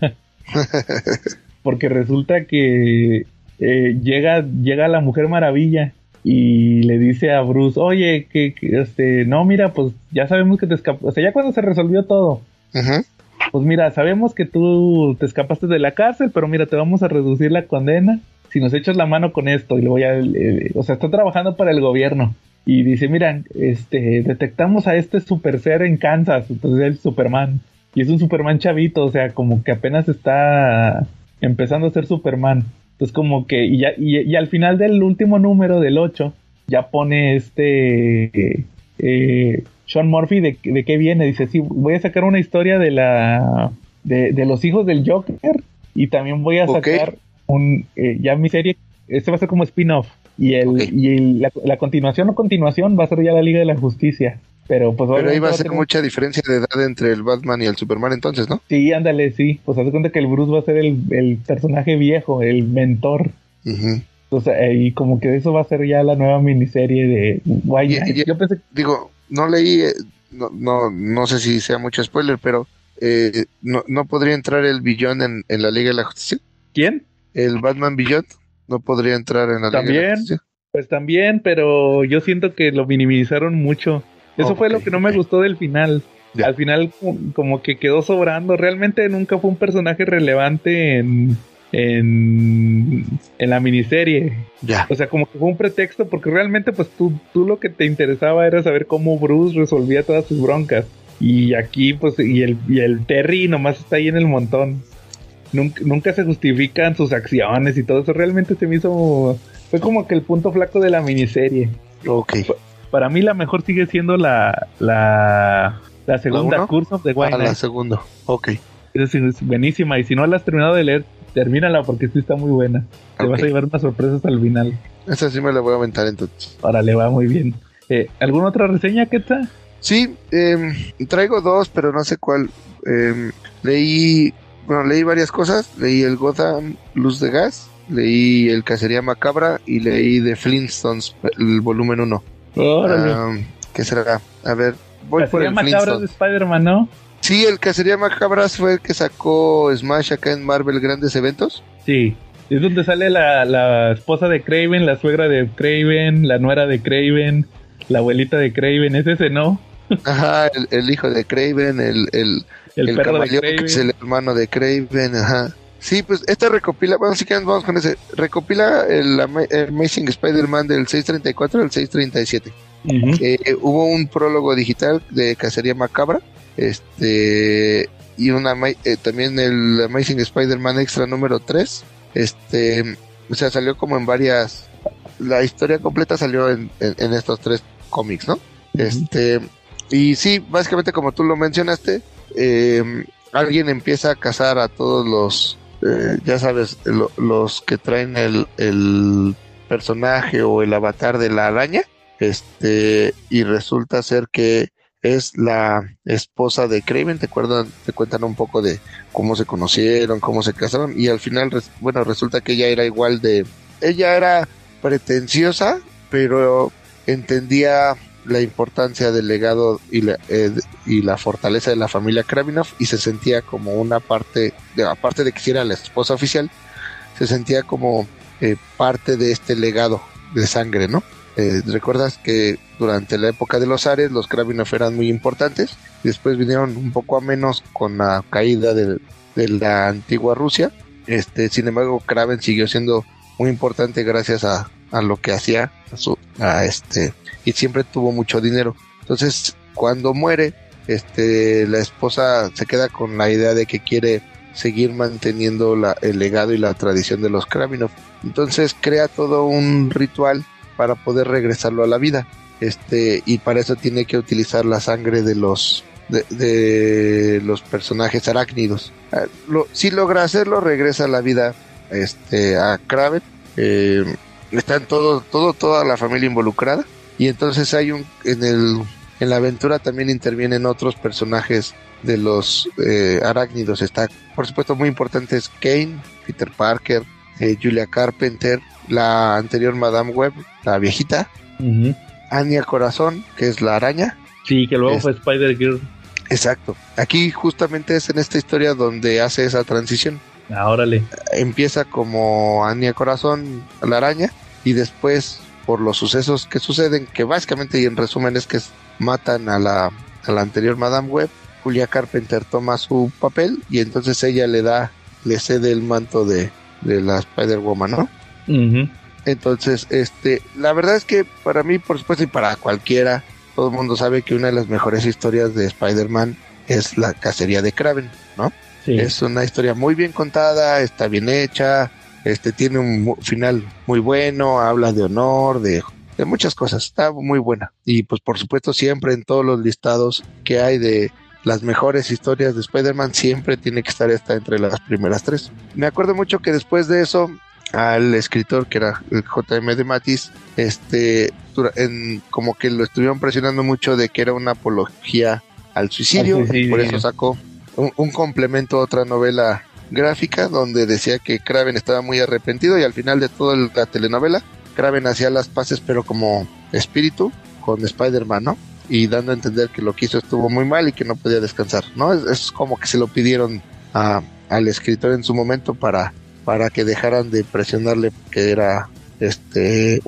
Porque resulta que eh, llega, llega la Mujer Maravilla y le dice a Bruce, oye, que, que, este, no, mira, pues ya sabemos que te escapó. O sea, ya cuando se resolvió todo, pues mira, sabemos que tú te escapaste de la cárcel, pero mira, te vamos a reducir la condena si nos echas la mano con esto. Y le voy a, eh, o sea, está trabajando para el gobierno. Y dice, mira, este, detectamos a este super ser en Kansas, entonces es el Superman. Y es un Superman chavito, o sea, como que apenas está empezando a ser Superman. Entonces como que, y, ya, y, y al final del último número, del 8, ya pone este eh, Sean Murphy de, de qué viene. Dice, sí, voy a sacar una historia de la de, de los hijos del Joker y también voy a sacar un eh, ya mi serie, este va a ser como spin-off. Y, el, y el- la, la continuación o continuación va a ser ya la Liga de la Justicia. Pero pues Pero va a ser tener- mucha diferencia de edad entre el Batman y el Superman entonces, ¿no? Sí, ándale, sí. Pues haz cuenta que el Bruce va a ser el, el personaje viejo, el mentor. Eh, y como que eso va a ser ya la nueva miniserie de White Y- Knight. y- Yo pensé Digo, no leí, eh, no, no, no sé si sea mucho spoiler, pero eh, no, no podría entrar el Billón en, en la Liga de la Justicia. ¿Quién? El Batman Billón no podría entrar en la Liga de la También. Pues también, pero yo siento que lo minimizaron mucho. Eso fue lo que no me gustó del final. Ya. Al final como- como que quedó sobrando. Realmente nunca fue un personaje relevante en, en, en la miniserie. Ya. O sea, como que fue un pretexto porque realmente pues tú, tú lo que te interesaba era saber cómo Bruce resolvía todas sus broncas. Y aquí pues y el, y el Terry nomás está ahí en el montón. Nunca, nunca se justifican sus acciones y todo eso. Realmente se me hizo... Fue como que el punto flaco de la miniserie. Ok. Para mí la mejor sigue siendo la, la, la segunda uno? Curse of the White A la segunda. Ok. Sí es buenísima. Y si no la has terminado de leer, termínala porque sí está muy buena. Te vas a llevar unas sorpresas al final. Esa sí me la voy a aventar entonces. Ahora le va muy bien. Eh, ¿Alguna otra reseña, Ketsa? Sí, em, traigo dos, pero no sé cuál. Em, leí, bueno, leí varias cosas. Leí el Gotham Luz de Gas, leí el Cacería Macabra y leí The Flintstones, el volumen 1. Órale. ¿Qué será? A ver, voy por Cacería el macabra de. Spider-Man, ¿no? Sí, el Cacería Macabras fue el que sacó Smash acá en Marvel Grandes Eventos. Sí. Es donde sale la, la esposa de Craven, la suegra de Craven, la nuera de Craven, la abuelita de Craven. Es ese, ¿no? Ajá, el, el hijo de Craven, el, el, El, el perro de camaleón, que es el hermano de Craven, ajá. Sí, pues esta recopila, bueno, si quieren vamos con ese, recopila el, Ama- el Amazing Spider-Man del 634 al 637. Ujú. Eh, hubo un prólogo digital de Cacería Macabra, este, y una, eh, también el Amazing Spider-Man Extra número 3, este, o sea, salió como en varias, la historia completa salió en, en- en estos tres cómics, ¿no? Este, y sí, básicamente como tú lo mencionaste, eh, alguien empieza a cazar a todos los, eh, ya sabes, lo- los que traen el, el personaje o el avatar de la araña, este, y resulta ser que es la esposa de Craven, te acuerdan, te cuentan un poco de cómo se conocieron, cómo se casaron, y al final, bueno, resulta que ella era igual de, ella era pretenciosa, pero entendía la importancia del legado y la, eh, y la fortaleza de la familia Kravinov y se sentía como una parte, de, aparte de que sí era la esposa oficial, se sentía como eh, parte de este legado de sangre, ¿no? Eh, Recuerdas que durante la época de los Ares los Kravinov eran muy importantes, después vinieron un poco a menos con la caída de, de la antigua Rusia, este, sin embargo Kraven siguió siendo muy importante gracias a, a lo que hacía, a su, a este, y siempre tuvo mucho dinero. Entonces, cuando muere, este, la esposa se queda con la idea de que quiere seguir manteniendo la- el legado y la tradición de los Kravinov. Entonces crea todo un ritual para poder regresarlo a la vida. Este, y para eso tiene que utilizar la sangre de los de, de los personajes arácnidos. Ah, si logra hacerlo, regresa a la vida este, a Kraven. Eh, están todo, todo, toda la familia involucrada. Y entonces hay un, en el, en la aventura también intervienen otros personajes de los eh, arácnidos. Está, por supuesto, muy importante es Kane, Peter Parker, eh, Julia Carpenter, la anterior Madame Web, la viejita, Ujú. Anya Corazón, que es la araña, Sí, que luego Es- fue Spider-Girl. Exacto. Aquí justamente es en esta historia donde hace esa transición. Ah, órale. Empieza como Anya Corazón, la araña, y después, por los sucesos que suceden, que básicamente y en resumen es que matan a la, a la anterior Madame Web, Julia Carpenter toma su papel y entonces ella le da, le cede el manto de, de la Spider-Woman, ¿no? Entonces, este, la verdad es que para mí, por supuesto, y para cualquiera, todo el mundo sabe que una de las mejores historias de Spider-Man es la cacería de Kraven, ¿no? Sí. Es una historia muy bien contada, está bien hecha, este tiene un final muy bueno, habla de honor, de, de muchas cosas, está muy buena. Y pues por supuesto siempre en todos los listados que hay de las mejores historias de Spider-Man siempre tiene que estar esta entre las primeras tres. Me acuerdo mucho que después de eso al escritor que era el JM de Matis, este, en, como que lo estuvieron presionando mucho de que era una apología al suicidio, Al suicidio. por eso sacó un, un complemento a otra novela gráfica donde decía que Kraven estaba muy arrepentido y al final de toda la telenovela Kraven hacía las paces pero como espíritu con Spider-Man, ¿no? Y dando a entender que lo que hizo estuvo muy mal y que no podía descansar, ¿no? Es, es como que se lo pidieron a, al escritor en su momento para, para que dejaran de presionarle que era este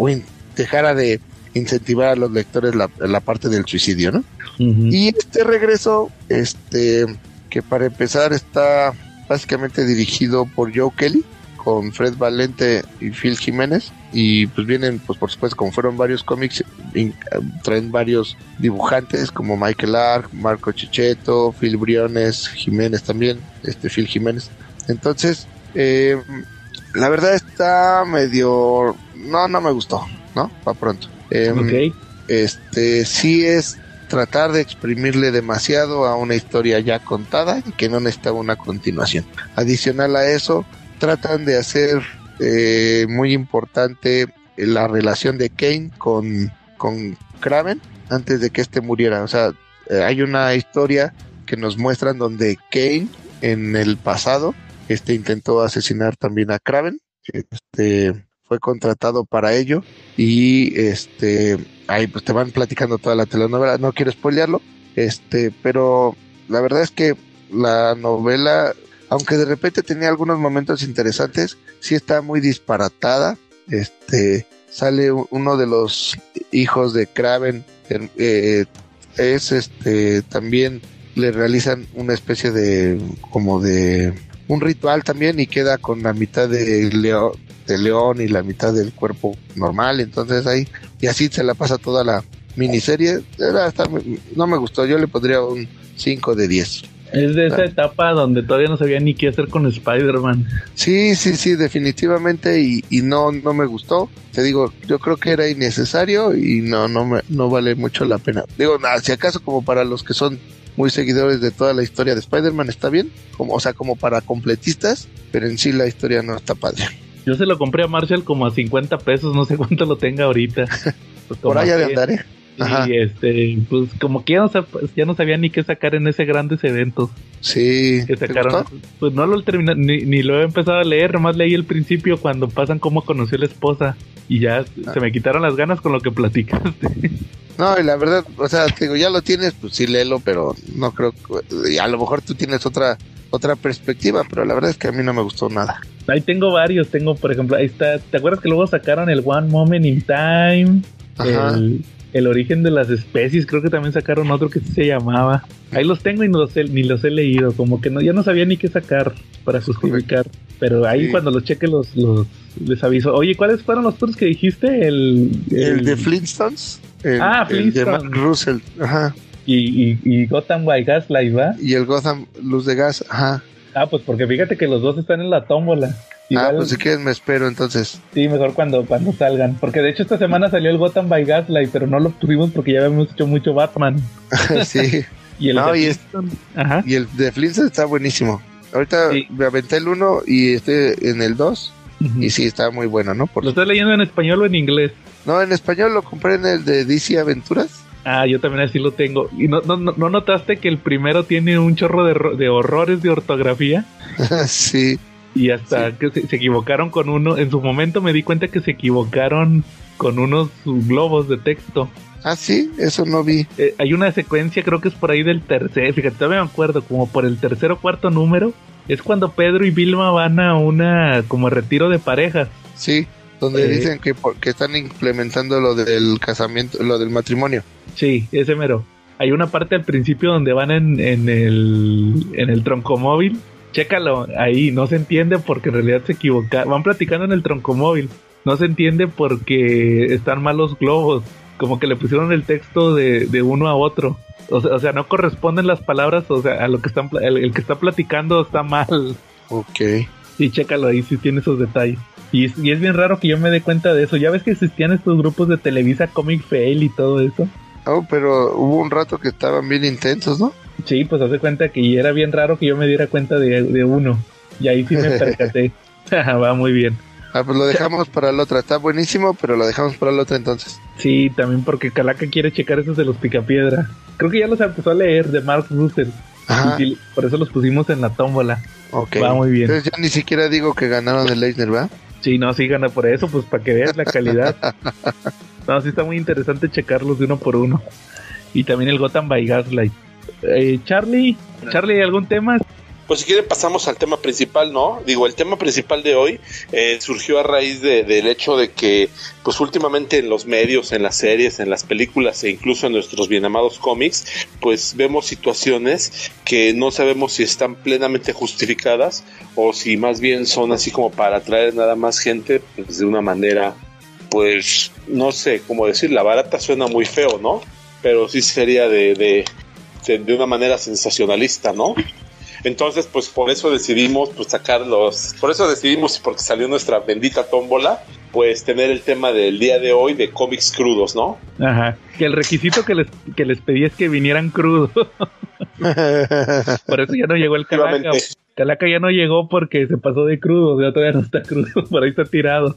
dejara de incentivar a los lectores la, la parte del suicidio, ¿no? Y este regreso, este, que para empezar está básicamente dirigido por Joe Kelly, con Fred Valente y Phil Jiménez. Y pues vienen, pues por supuesto, como fueron varios cómics, traen varios dibujantes como Michael Ark, Marco Chicheto, Phil Briones, Jiménez también, este Phil Jiménez. Entonces, eh, la verdad está medio... No, no me gustó, ¿no? Pa' pronto. Em, Ok. este sí es tratar de exprimirle demasiado a una historia ya contada y que no necesita una continuación. Adicional a eso, tratan de hacer eh, muy importante la relación de Kane con, con Kraven antes de que éste muriera. O sea, eh, hay una historia que nos muestran donde Kane en el pasado este intentó asesinar también a Kraven. Este fue contratado para ello y este ahí pues te van platicando toda la telenovela, no quiero spoilearlo, este, pero la verdad es que la novela, aunque de repente tenía algunos momentos interesantes, sí está muy disparatada, este, sale uno de los hijos de Kraven, eh, eh, es este, también le realizan una especie de, como de, un ritual también y queda con la mitad de león, de león y la mitad del cuerpo normal, entonces ahí y así se la pasa toda la miniserie. Era, muy- no me gustó, yo le pondría un 5 de 10. Es de esa Ah. etapa donde todavía no sabía ni qué hacer con Spider-Man. Sí, sí, sí, definitivamente y, y no, no me gustó. Te digo, yo creo que era innecesario y no, no, me, no vale mucho la pena. Digo, nada, si acaso como para los que son muy seguidores de toda la historia de Spider-Man está bien, como, o sea, como para completistas, pero en sí la historia no está padre. Yo se lo compré a Marshall como a 50 pesos, no sé cuánto lo tenga ahorita. Pues Por allá de andar, ¿eh? Ajá. Y este, pues como que ya no, ya no sabía ni qué sacar en ese grandes eventos Sí, que ¿te sacaron. Pues no lo terminé, ni, ni lo he empezado a leer, nomás leí el principio cuando pasan cómo conoció la esposa. Y ya Ah. se me quitaron las ganas con lo que platicaste. No, y la verdad, o sea, digo, ya lo tienes, pues sí léelo, pero no creo y a lo mejor tú tienes otra otra perspectiva, pero la verdad es que a mí no me gustó nada. Ahí tengo varios, tengo por ejemplo, ahí está, ¿te acuerdas que luego sacaron el One Moment in Time? Ajá. El, el origen de las especies, creo que también sacaron otro que se llamaba. Ahí los tengo y no los he, ni los he leído, como que no, ya no sabía ni qué sacar para justificar. Pero ahí Sí. cuando los cheque los, los les aviso. Oye, ¿cuáles fueron los otros que dijiste? El, El, de Flintstones, el, Ah, el de Flintstones. Mark Russell, ajá, y, y, y Gotham by Gaslight, ¿va? y el Gotham Luz de Gas, ajá. Ah, pues porque fíjate que los dos están en la tómbola. Ah, Igual, pues si quieres me espero entonces. Sí, mejor cuando, cuando salgan. Porque de hecho esta semana salió el Gotham by Gaslight, pero no lo obtuvimos porque ya habíamos hecho mucho Batman. sí, Y el No, de y es- Flintstone- Ajá. y el de Flintstones está buenísimo. Ahorita Sí. me aventé el 1 y estoy en el 2 Ujú. y sí, está muy bueno, ¿no? Por ¿Lo estás leyendo en español o en inglés? No, en español lo compré en el de DC Aventuras. Ah, yo también así lo tengo. ¿Y no, no, no no notaste que el primero tiene un chorro de, de horrores de ortografía? sí, Y hasta que se, se equivocaron con uno. En su momento me di cuenta que se equivocaron con unos globos de texto. Ah, sí, eso no vi. Eh, hay una secuencia, creo que es por ahí del tercer, fíjate, todavía me acuerdo, como por el tercer o cuarto número, es cuando Pedro y Vilma van a una como retiro de parejas. Sí, donde Eh. dicen que, por- que están implementando lo del casamiento, lo del matrimonio. Sí, ese mero. Hay una parte al principio donde van en, en el en el troncomóvil. Chécalo, ahí no se entiende porque en realidad se equivoca. Van platicando en el troncomóvil. No se entiende porque están mal los globos. Como que le pusieron el texto de, de uno a otro. O sea, o sea, no corresponden las palabras, o sea, a lo que están el, el que está platicando está mal. Ok. Y chécalo ahí si tiene esos detalles. Y es, y es bien raro que yo me dé cuenta de eso. Ya ves que existían estos grupos de Televisa Comic Fail y todo eso. Oh, pero hubo un rato que estaban bien intensos, ¿no? Sí, pues hace cuenta que era bien raro que yo me diera cuenta de, de uno. Y ahí sí me percaté. Va muy bien. Ah, pues lo dejamos para la otra. Está buenísimo, pero lo dejamos para la otra entonces. Sí, también porque Calaca quiere checar esos de los Picapiedra. Creo que ya los empezó a leer de Mark Russell. Ajá. Y por eso los pusimos en la tómbola. Ok. Va muy bien. Entonces ya ni siquiera digo que ganaron el Leisner, ¿verdad? Sí, no, sí gana por eso, pues para que veas la calidad. No, sí está muy interesante checarlos de uno por uno. Y también el Gotham by Gaslight. Eh, Charlie, Charlie, ¿algún tema? Pues si quieren pasamos al tema principal, ¿no? Digo, el tema principal de hoy eh, surgió a raíz de- del hecho de que, pues últimamente en los medios, en las series, en las películas e incluso en nuestros bien amados cómics, pues vemos situaciones que no sabemos si están plenamente justificadas o si más bien son así como para atraer nada más gente, pues de una manera, pues, no sé cómo decir, la barata suena muy feo, ¿no? Pero sí sería de, de, de, de una manera sensacionalista, ¿no? Entonces, pues por eso decidimos pues sacar los, por eso decidimos, porque salió nuestra bendita tómbola, pues tener el tema del día de hoy de cómics crudos, ¿no? Ajá. Que el requisito que les, que les pedí es que vinieran crudos. por eso ya no llegó el Calaca. Calaca ya no llegó porque se pasó de crudo. Ya todavía no está crudo. Por ahí está tirado.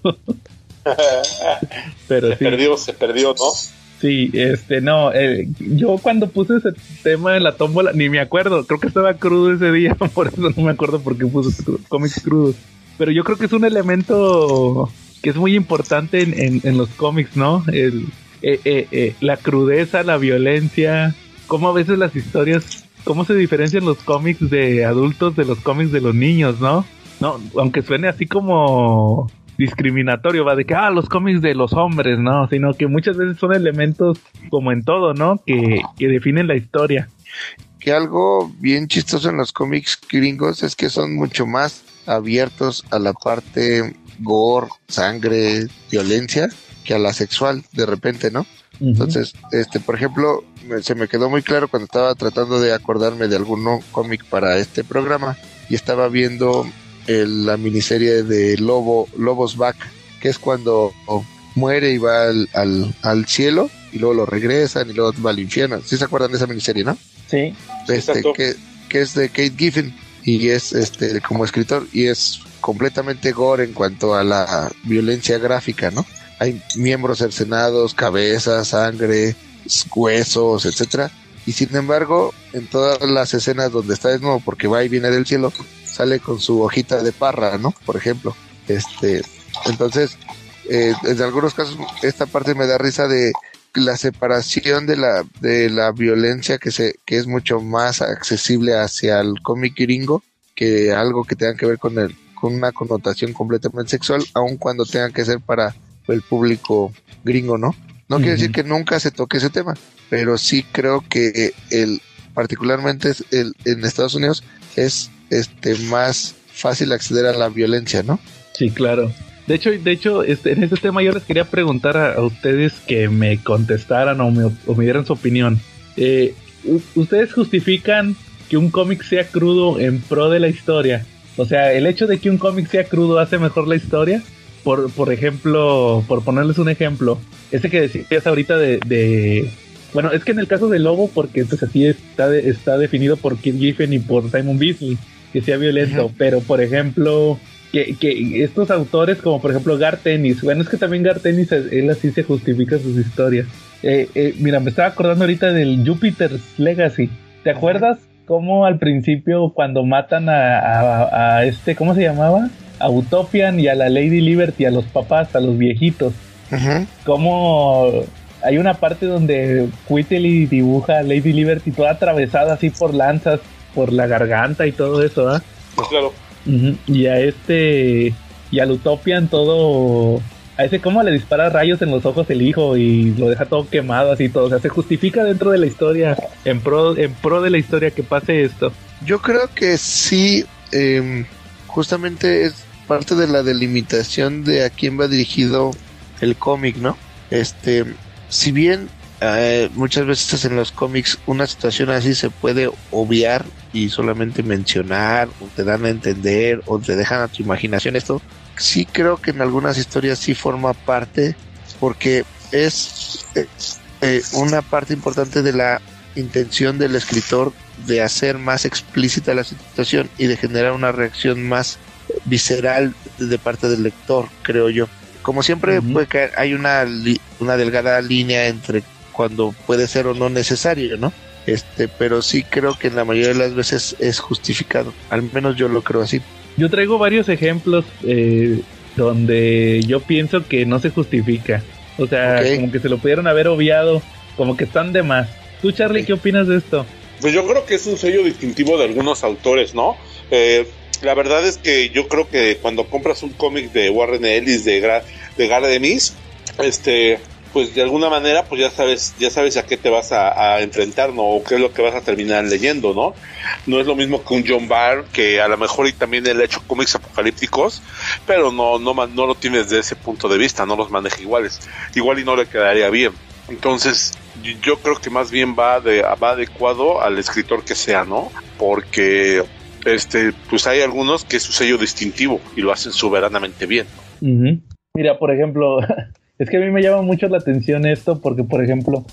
Pero Se sí. perdió, se perdió, ¿no? Sí, este, no, eh, yo cuando puse ese tema en la tómbola, ni me acuerdo, creo que estaba crudo ese día, por eso no me acuerdo por qué puse cómics crudos. Pero yo creo que es un elemento que es muy importante en, en- en los cómics, ¿no? El, eh, eh, eh, la crudeza, la violencia, cómo a veces las historias, cómo se diferencian los cómics de adultos de los cómics de los niños, ¿no? No, aunque suene así como discriminatorio, va de que, ah, los cómics de los hombres, ¿no? Sino que muchas veces son elementos, como en todo, ¿no? Que, que definen la historia. que algo bien chistoso en los cómics gringos es que son mucho más abiertos a la parte gore, sangre, violencia, que a la sexual, de repente, ¿no? Entonces, este, por ejemplo, me- se me quedó muy claro cuando estaba tratando de acordarme de algún cómic para este programa y estaba viendo el- la miniserie de Lobo, Lobos Back, que es cuando oh, muere y va al, al, al cielo y luego lo regresan y luego va al infierno. ¿Sí se acuerdan de esa miniserie, no? Sí. este, que, que es de Kate Giffen y es este como escritor y es completamente gore en cuanto a la violencia gráfica, ¿no? Hay miembros cercenados, cabezas, sangre, huesos, etcétera. Y sin embargo, en todas las escenas donde está desnudo porque va y viene del cielo, sale con su hojita de parra, ¿no? Por ejemplo. Este, entonces, eh, en algunos casos esta parte me da risa de la separación de la de la violencia que se que es mucho más accesible hacia el cómic gringo que algo que tenga que ver con el con una connotación completamente sexual aun cuando tenga que ser para el público gringo no no quiere decir que nunca se toque ese tema pero sí creo que el particularmente el, en Estados Unidos es este más fácil acceder a la violencia no Sí, claro. De hecho, de hecho, este, en este tema yo les quería preguntar a, ustedes que me contestaran o me, o me dieran su opinión. Eh, ¿Ustedes justifican que un cómic sea crudo en pro de la historia? O sea, el hecho de que un cómic sea crudo hace mejor la historia. Por, por ejemplo, por ponerles un ejemplo, ese que decías ahorita de, bueno, es que en el caso de Lobo, porque pues así está, de- está definido por Kid Giffen y por Simon Beasley, que sea violento, pero por ejemplo, que, que estos autores, como por ejemplo Gar Tennis, bueno, es que también Gar Tennis, él así se justifica sus historias. Eh, eh, mira, me estaba acordando ahorita del Jupiter's Legacy. ¿Te acuerdas cómo al principio cuando matan a, a- a este, ¿cómo se llamaba? A Utopian y a la Lady Liberty, a los papás, a los viejitos, cómo hay una parte donde Whitley dibuja a Lady Liberty toda atravesada así por lanzas, por la garganta y todo eso, ¿ah? Pues claro. Y a este. Y al Utopian todo. A ese, ¿cómo le dispara rayos en los ojos el hijo y lo deja todo quemado así todo? O sea, se justifica dentro de la historia, en pro, en pro de la historia que pase esto. Yo creo que sí, eh, justamente es parte de la delimitación de a quién va dirigido el cómic, ¿no? Este, si bien eh, muchas veces en los cómics una situación así se puede obviar y solamente mencionar, o te dan a entender, o te dejan a tu imaginación esto, sí creo que en algunas historias sí forma parte, porque es eh, eh, una parte importante de la intención del escritor de hacer más explícita la situación y de generar una reacción más visceral de parte del lector, creo yo. Como siempre, Ujú. puede caer, hay una, una delgada línea entre cuando puede ser o no necesario, ¿no? Este, pero sí creo que en la mayoría de las veces es justificado. Al menos yo lo creo así. Yo traigo varios ejemplos eh, donde yo pienso que no se justifica. O sea, como que se lo pudieron haber obviado, como que están de más. ¿Tú, Charlie, qué opinas de esto? Pues yo creo que es un sello distintivo de algunos autores, ¿no? Eh, la verdad es que yo creo que cuando compras un cómic de Warren Ellis, de, Gra de Gardemis, este, pues de alguna manera, pues ya sabes, ya sabes a qué te vas a, enfrentar, ¿no? O qué es lo que vas a terminar leyendo, ¿no? No es lo mismo que un John Barr, que a lo mejor y también él ha hecho cómics apocalípticos, pero no, no, no lo tienes desde ese punto de vista, no los maneja iguales. Igual y no le quedaría bien. Entonces, yo- creo que más bien va, de, va adecuado al escritor que sea, ¿no? Porque este, pues hay algunos que es su sello distintivo y lo hacen soberanamente bien. Mira, por ejemplo, es que a mí me llama mucho la atención esto porque, por ejemplo,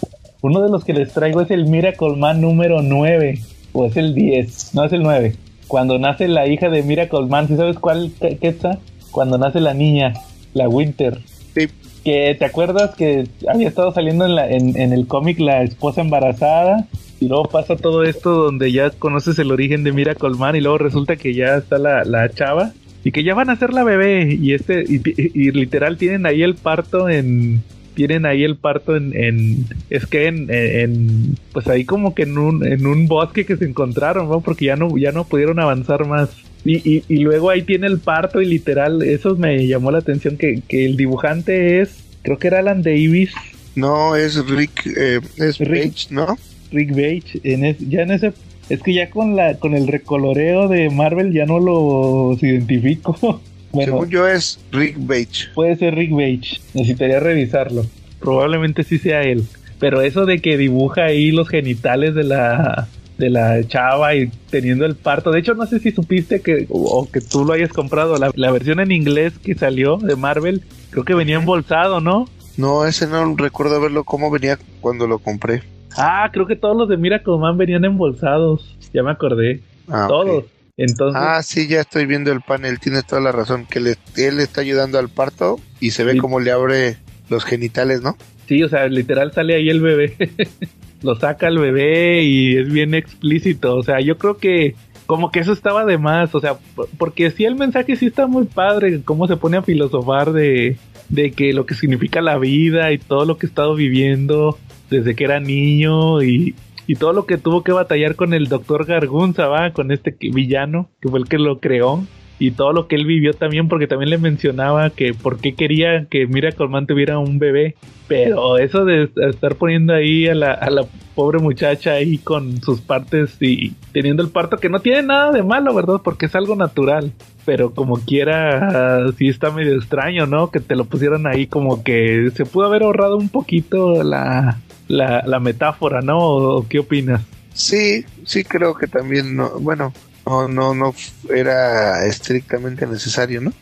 uno de los que les traigo es el Miracle Man número 9, o es el 10, no es el 9. Cuando nace la hija de Miracle Man, ¿sí sabes cuál qué qué está? Cuando nace la niña, la Winter. Sí. Que te acuerdas que había estado saliendo en, la, en, en el cómic la esposa embarazada y luego pasa todo esto donde ya conoces el origen de Miracle Man y luego resulta que ya está la, la chava y que ya van a hacer la bebé y este y, literal tienen ahí el parto en tienen ahí el parto en, en es que en, en- pues ahí como que en un en un bosque que se encontraron ¿no? porque ya no ya no pudieron avanzar más y, y, y luego ahí tiene el parto y literal eso me llamó la atención que, que el dibujante es creo que era Alan Davis No, es Rick, eh, es Rick. Page, ¿no? Rick Page en es- ya en ese es que ya con la con el recoloreo de Marvel ya no los identifico bueno Según yo es Rick Page. Puede ser Rick Page. Necesitaría revisarlo. Probablemente sí sea él. Pero eso de que dibuja ahí los genitales de la de la chava y teniendo el parto. De hecho, no sé si supiste que o, o que tú lo hayas comprado. La, la versión en inglés que salió de Marvel, creo que venía embolsado, ¿no? No, ese no recuerdo verlo cómo venía cuando lo compré. Ah, creo que todos los de Miracle Man venían embolsados. Ya me acordé. Ah, todos. Entonces, Ah, sí, ya estoy viendo el panel, tienes toda la razón, que le, él está ayudando al parto y se ve Sí. cómo le abre los genitales, ¿no? Sí, o sea, literal sale ahí el bebé. Lo saca el bebé y es bien explícito. O sea, yo creo que como que eso estaba de más. O sea, por- porque sí el mensaje sí está muy padre. Cómo se pone a filosofar de, de que lo que significa la vida y todo lo que he estado viviendo desde que era niño y, y todo lo que tuvo que batallar con el doctor Gargunza, ¿va? Con este villano que fue el que lo creó. Y todo lo que él vivió también, porque también le mencionaba que por qué quería que Miracle Man tuviera un bebé. Pero eso de estar poniendo ahí a la, a la pobre muchacha ahí con sus partes y teniendo el parto, que no tiene nada de malo, ¿verdad? Porque es algo natural. Pero como quiera, sí está medio extraño, ¿no? Que te lo pusieran ahí como que se pudo haber ahorrado un poquito la, la, la metáfora, ¿no? ¿O qué opinas? Sí, sí creo que también, no, bueno, no, no, no era estrictamente necesario, ¿no?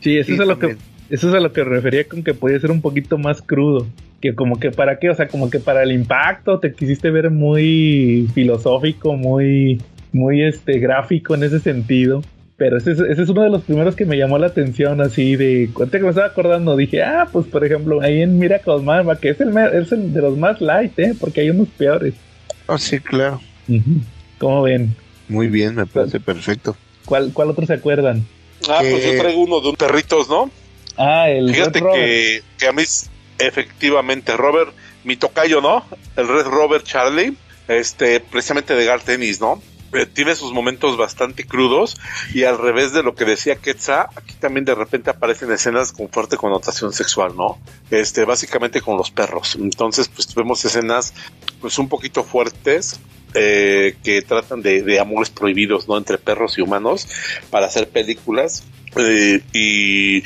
Sí, eso Sí, es a lo que eso es a lo que refería con que podía ser un poquito más crudo, que como que para qué, o sea, como que para el impacto te quisiste ver muy filosófico, muy muy este gráfico en ese sentido. Pero ese, es- ese es uno de los primeros que me llamó la atención, así de. Cuenta que me estaba acordando, dije, ah, pues por ejemplo, ahí en Miracle Man, va, que es el, es el de los más light, ¿eh? Porque hay unos peores. Oh, sí, claro. ¿Cómo ven? Muy bien, me parece perfecto. ¿Cuál, ¿Cuál otro se acuerdan? Ah, pues yo traigo uno de un perritos, ¿no? Ah, el Fíjate que, que a mí, Efectivamente, Robert, mi tocayo, ¿no? El Red Robert Charlie, este, precisamente de Gar Tennis, ¿no? Eh, tiene sus momentos bastante crudos y al revés de lo que decía Quetzal, aquí también de repente aparecen escenas con fuerte connotación sexual, ¿no? Este, básicamente con los perros. Entonces, pues vemos escenas pues un poquito fuertes eh, que tratan de, amores prohibidos, ¿no? Entre perros y humanos para hacer películas. Eh, y,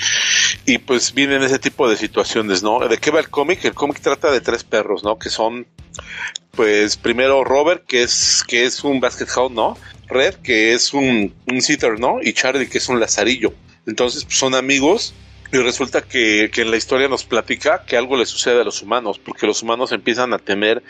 y pues vienen ese tipo de situaciones, ¿no? ¿De qué va el cómic? El cómic trata de tres perros, ¿no? Que son, pues, primero Robert, que es, que es un basket hound, ¿no? Red, que es un, un sitter, ¿no? Y Charlie, que es un lazarillo. Entonces, pues, son amigos y resulta que, que, en la historia nos platica que algo le sucede a los humanos, porque los humanos empiezan a tener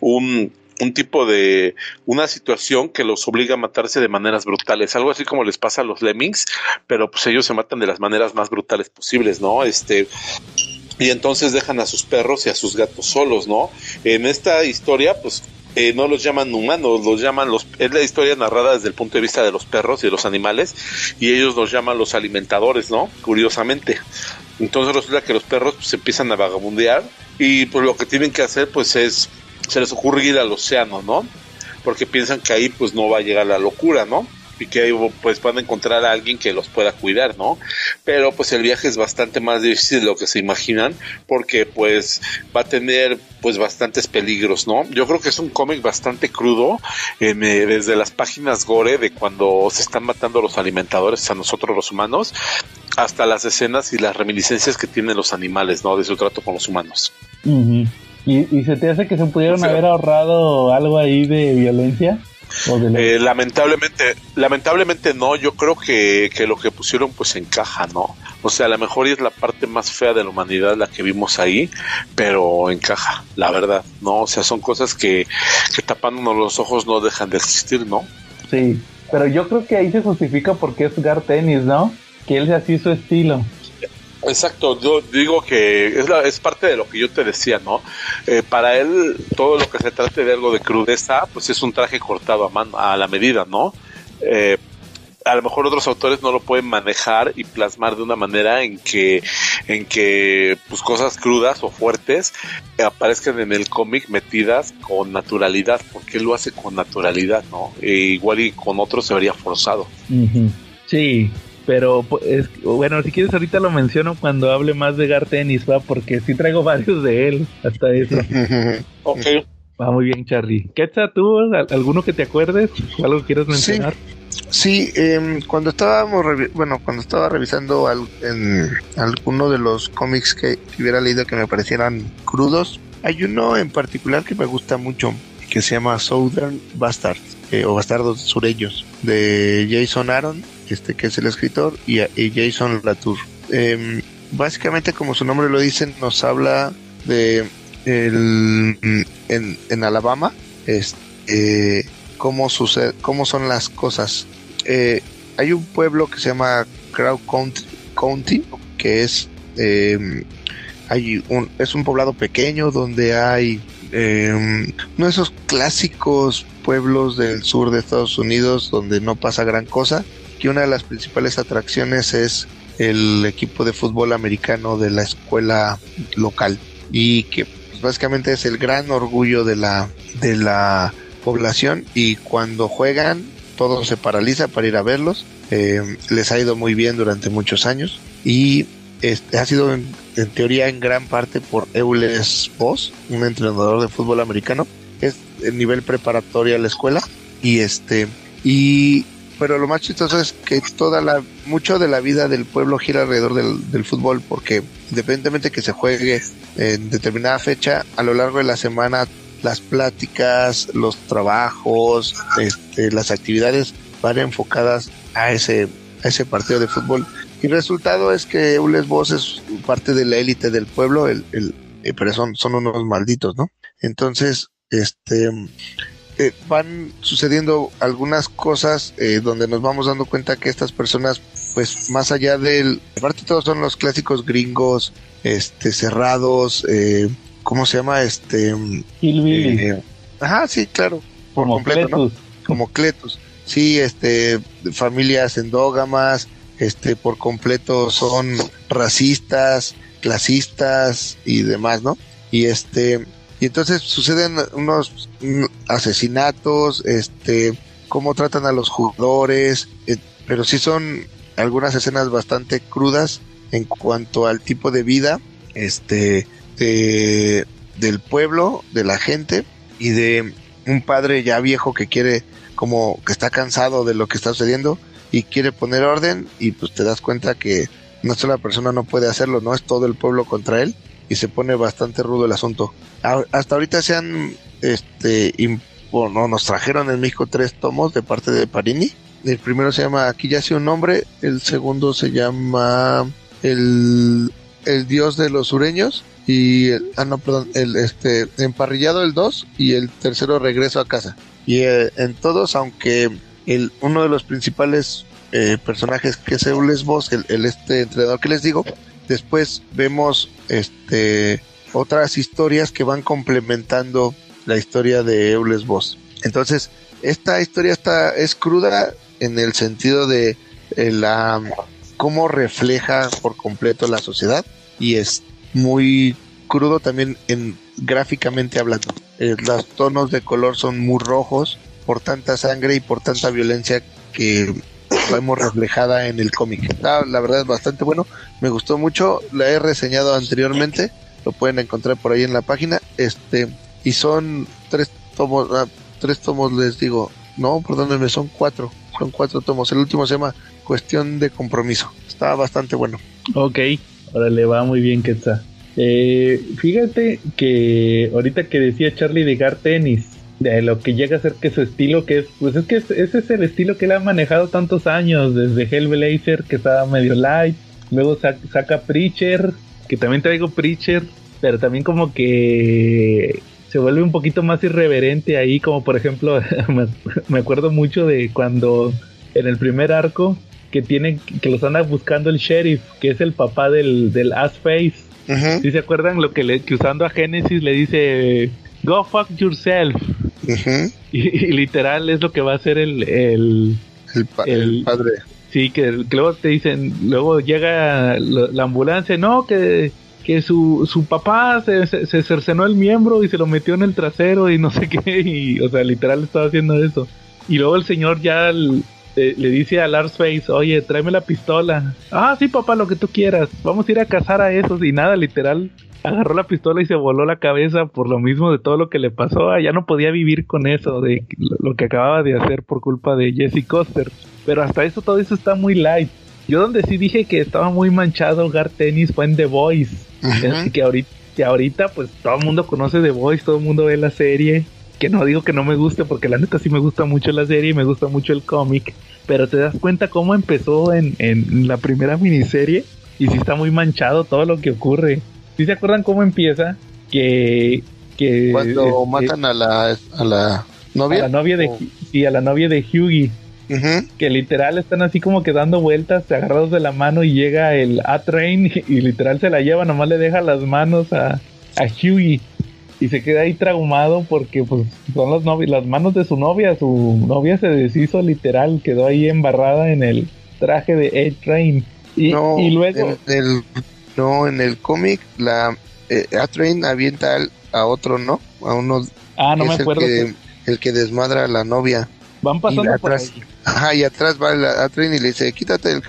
un, un tipo de una situación que los obliga a matarse de maneras brutales, algo así como les pasa a los lemmings, pero pues ellos se matan de las maneras más brutales posibles, ¿no? Este y entonces dejan a sus perros y a sus gatos solos, ¿no? En esta historia, pues eh, no los llaman humanos, los llaman los, es la historia narrada desde el punto de vista de los perros y de los animales, y ellos los llaman los alimentadores, ¿no? Curiosamente. Entonces resulta que los perros pues empiezan a vagabundear y pues lo que tienen que hacer pues es se les ocurre ir al océano, ¿no? Porque piensan que ahí pues no va a llegar la locura, ¿no? Y que ahí pues van a encontrar a alguien que los pueda cuidar, ¿no? Pero pues el viaje es bastante más difícil de lo que se imaginan porque pues va a tener pues bastantes peligros, ¿no? Yo creo que es un cómic bastante crudo eh, desde las páginas gore de cuando se están matando los alimentadores a nosotros los humanos hasta las escenas y las reminiscencias que tienen los animales, ¿no? De su trato con los humanos. Uh ¿Y, ¿Y, se te hace que se pudieron haber ahorrado algo ahí de violencia? Eh, lamentablemente, lamentablemente no, yo creo que, que, lo que pusieron pues encaja, ¿no? O sea, a lo mejor es la parte más fea de la humanidad la que vimos ahí, pero encaja, la verdad, ¿no? O sea, son cosas que, que tapándonos los ojos no dejan de existir, ¿no? Sí, pero yo creo que ahí se justifica porque es Gar Tennis, ¿no? Que él se así su estilo. Exacto, yo digo que es, la, es parte de lo que yo te decía, ¿no? Eh, para él, todo lo que se trate de algo de crudeza, pues es un traje cortado a, mano, a la medida, ¿no? Eh, a lo mejor otros autores no lo pueden manejar y plasmar de una manera en que, en que pues cosas crudas o fuertes aparezcan en el cómic metidas con naturalidad, porque él lo hace con naturalidad, ¿no? E igual y con otros se vería forzado. Sí, pero es, bueno, si quieres ahorita lo menciono cuando hable más de Gar Tennis, va, porque sí traigo varios de él, hasta eso. ok. Va muy bien, Charlie. ¿Qué está tú? ¿Alguno que te acuerdes? ¿Algo que quieras mencionar? Sí, sí eh, cuando estábamos, bueno, cuando estaba revisando al, en alguno de los cómics que hubiera leído que me parecieran crudos, hay uno en particular que me gusta mucho, que se llama Southern Bastards, eh, o Bastardos Sureños, de Jason Aaron este que es el escritor, y, Jason Latour. Eh, básicamente, como su nombre lo dice, nos habla de el, en, en, Alabama, es, eh, cómo, sucede, cómo son las cosas. Eh, hay un pueblo que se llama Crow County, County que es, hay un, es un poblado pequeño donde hay uno de esos clásicos pueblos del sur de Estados Unidos donde no pasa gran cosa, que una de las principales atracciones es el equipo de fútbol americano de la escuela local y que pues, básicamente es el gran orgullo de la de la población y cuando juegan todo se paraliza para ir a verlos. Eh, les ha ido muy bien durante muchos años y este, ha sido en, en, teoría en gran parte por Eules Voss un entrenador de fútbol americano. Es el nivel preparatorio a la escuela y este y pero lo más chistoso es que toda la mucho de la vida del pueblo gira alrededor del, del, fútbol porque independientemente que se juegue en determinada fecha a lo largo de la semana las pláticas los trabajos este, las actividades van enfocadas a ese a ese partido de fútbol. Y el resultado es que Ules Boss es parte de la élite del pueblo el, el, eh, pero son, son unos malditos no entonces este eh, van sucediendo algunas cosas eh, donde nos vamos dando cuenta que estas personas, pues más allá del, aparte todos son los clásicos gringos, este, cerrados, eh, ¿cómo se llama? Este, eh, ajá, sí, claro, por Como completo, Cletus. ¿no? Como Cletus, sí, este, familias endógamas, este, por completo son racistas, clasistas y demás, ¿no? Y este, y entonces suceden unos asesinatos, este, cómo tratan a los jugadores, eh, pero sí son algunas escenas bastante crudas en cuanto al tipo de vida, este, de, del pueblo, de la gente y de un padre ya viejo que quiere, como que está cansado de lo que está sucediendo y quiere poner orden y pues te das cuenta que una sola persona no puede hacerlo, no es todo el pueblo contra él y se pone bastante rudo el asunto. hasta ahorita se han, este, bueno, nos trajeron en México tres tomos de parte de Parini. El primero se llama Aquí ya hace un nombre, el segundo se llama El, el Dios de los Sureños y ah no perdón el este emparrillado el 2 y el tercero regreso a casa y eh, en todos aunque el uno de los principales eh, personajes que es Eules el, el, este entrenador que les digo después vemos este otras historias que van complementando la historia de Eules Boss entonces esta historia está es cruda en el sentido de eh, la cómo refleja por completo la sociedad y es muy crudo también en gráficamente hablando. Eh, los tonos de color son muy rojos por tanta sangre y por tanta violencia que vemos reflejada en el cómic. La verdad es bastante bueno, me gustó mucho, la he reseñado anteriormente, lo pueden encontrar por ahí en la página, este y son tres tomos, ah, tres tomos les digo, no, perdónenme, son cuatro, son cuatro tomos. El último se llama Cuestión de Compromiso. Está bastante bueno. Ok, ahora le va muy bien, está Eh, fíjate que ahorita que decía Charlie de Gar Tennis, de lo que llega a ser que su estilo, que es, pues es que ese es el estilo que él ha manejado tantos años, desde Hellblazer, que estaba medio light, luego saca Preacher, que también traigo Preacher, pero también como que se vuelve un poquito más irreverente ahí, como por ejemplo, me acuerdo mucho de cuando en el primer arco que tienen que los anda buscando el sheriff, que es el papá del, del Ass Face. Si se acuerdan lo que, le, que usando a Genesis le dice Go fuck yourself. y, literal es lo que va a hacer el el, el, padre. Sí, que, luego te dicen, luego llega la, ambulancia, no, que, que su, su papá se, se, cercenó el miembro y se lo metió en el trasero y no sé qué, y o sea, literal estaba haciendo eso. Y luego el señor ya le dice a Lars Face, oye, tráeme la pistola. Ah, sí, papá, lo que tú quieras. Vamos a ir a cazar a esos. Y nada, literal, agarró la pistola y se voló la cabeza por lo mismo de todo lo que le pasó. Ah, ya no podía vivir con eso, de lo que acababa de hacer por culpa de Jesse Coster. Pero hasta eso, todo eso está muy light. Yo donde sí dije que estaba muy manchado Gar Tennis fue en The Voice. que, ahorita, que ahorita, pues todo el mundo conoce The Voice, todo el mundo ve la serie que no digo que no me guste, porque la neta sí me gusta mucho la serie y me gusta mucho el cómic, pero te das cuenta cómo empezó en, en la primera miniserie y sí está muy manchado todo lo que ocurre. ¿Sí se acuerdan cómo empieza? Que... que Cuando este, matan a la, a la novia. A la novia de, y a la novia de Hughie. Que literal están así como que dando vueltas, agarrados de la mano y llega el A-Train y, literal se la lleva, nomás le deja las manos a, a Hughie y se queda ahí traumado porque pues son las novias, las manos de su novia, su novia se deshizo literal, quedó ahí embarrada en el traje de A-Train. Y, y, luego... En el, no, en el cómic la eh, A-Train avienta a otro, ¿no? A uno... Ah, no me acuerdo. El que, el que desmadra a la novia. Van pasando atrás, Ajá, y atrás va el A-Train y le dice, quítate del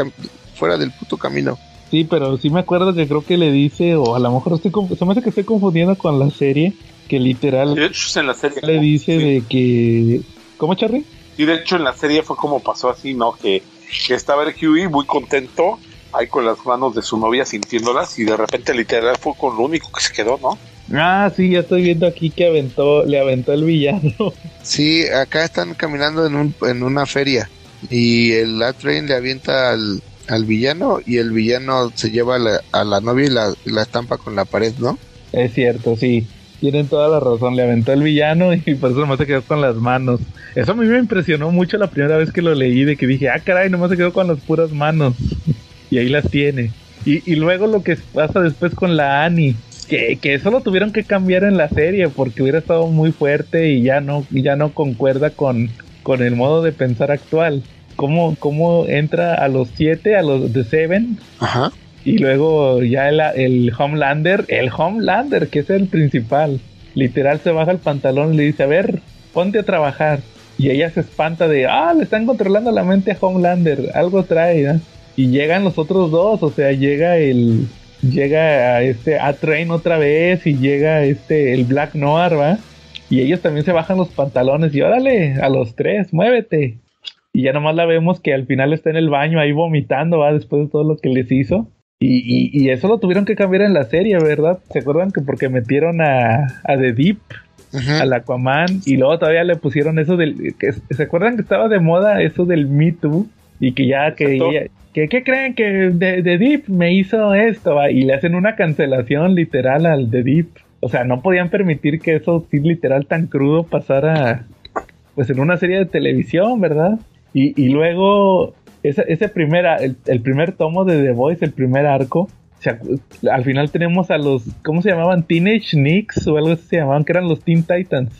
fuera del puto camino. Sí, pero sí me acuerdo que creo que le dice, o a lo mejor estoy se me hace que estoy confundiendo con la serie, que literal de hecho, en la serie le dice de que... ¿Cómo, Charlie? Y de hecho en la serie fue como pasó así, ¿no? Que, que estaba el Huey muy contento ahí con las manos de su novia sintiéndolas y de repente literal fue con lo único que se quedó, ¿no? Ah, sí, ya estoy viendo aquí que aventó, le aventó el villano. Sí, acá están caminando en, un, en una feria y el A-Train le avienta al, al villano y el villano se lleva a la, novia y la, estampa con la pared, ¿no? Es cierto, sí. Tienen toda la razón, le aventó el villano y por eso nomás se quedó con las manos. Eso a mí me impresionó mucho la primera vez que lo leí, de que dije, ah, caray, nomás se quedó con las puras manos. y ahí las tiene. Y, y, luego lo que pasa después con la Annie, que, que eso lo tuvieron que cambiar en la serie porque hubiera estado muy fuerte y ya no, ya no concuerda con, con el modo de pensar actual cómo, cómo entra a los siete, a los de Seven. Ajá. Y luego ya el, el Homelander, el Homelander, que es el principal, literal se baja el pantalón y le dice, a ver, ponte a trabajar. Y ella se espanta de, ah, le están controlando la mente a Homelander, algo trae, ¿no? Y llegan los otros dos, o sea, llega el, llega a este A-Train otra vez y llega este, el Black Noir, ¿va? Y ellos también se bajan los pantalones y órale, a los tres, muévete. Y ya nomás la vemos que al final está en el baño ahí vomitando, ¿va? Después de todo lo que les hizo. Y, y, y eso lo tuvieron que cambiar en la serie, ¿verdad? ¿Se acuerdan que porque metieron a, a The Deep, al Aquaman, y luego todavía le pusieron eso del... Que, ¿Se acuerdan que estaba de moda eso del Me Too? Y que ya que... ella- que ¿Qué creen que The, The Deep me hizo esto? ¿va? Y le hacen una cancelación literal al The Deep. O sea, no podían permitir que eso sí literal tan crudo pasara pues en una serie de televisión, ¿verdad? Y, y luego ese, ese primer, el, el primer tomo de The Voice, el primer arco, o sea, al final tenemos a los, ¿cómo se llamaban? Teenage Knicks o algo así se llamaban, que eran los Teen Titans.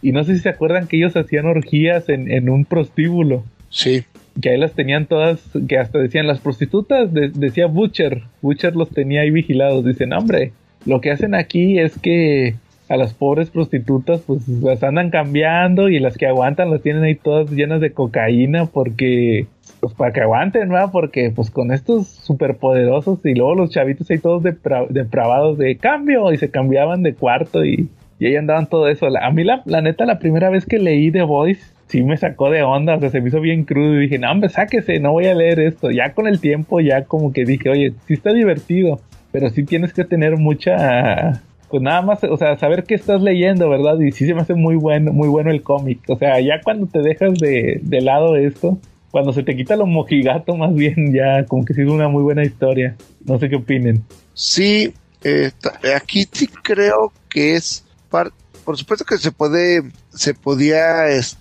Y no sé si se acuerdan que ellos hacían orgías en, en un prostíbulo. Sí. Que ahí las tenían todas, que hasta decían las prostitutas, de- decía Butcher. Butcher los tenía ahí vigilados. Dicen, hombre, lo que hacen aquí es que a las pobres prostitutas pues las andan cambiando y las que aguantan las tienen ahí todas llenas de cocaína porque pues para que aguanten, ¿verdad? Porque pues con estos superpoderosos y luego los chavitos ahí todos depra- depravados de cambio y se cambiaban de cuarto y, y ahí andaban todo eso. La- a mí la, la neta la primera vez que leí The Voice sí me sacó de onda, o sea, se me hizo bien crudo y dije, no hombre, sáquese, no voy a leer esto. Ya con el tiempo ya como que dije, oye, sí está divertido, pero sí tienes que tener mucha pues nada más, o sea, saber qué estás leyendo, ¿verdad? Y sí se me hace muy bueno, muy bueno el cómic. O sea, ya cuando te dejas de, de lado esto, cuando se te quita lo mojigato, más bien ya como que sí es una muy buena historia. No sé qué opinen. Sí, eh, ta- aquí sí creo que es par- por supuesto que se puede se podía este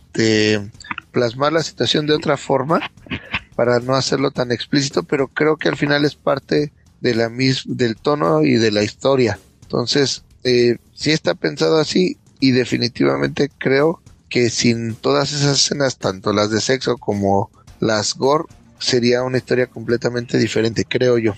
plasmar la situación de otra forma para no hacerlo tan explícito, pero creo que al final es parte de la mis del tono y de la historia. Entonces, eh, sí está pensado así y definitivamente creo que sin todas esas escenas, tanto las de sexo como las gore, sería una historia completamente diferente, creo yo.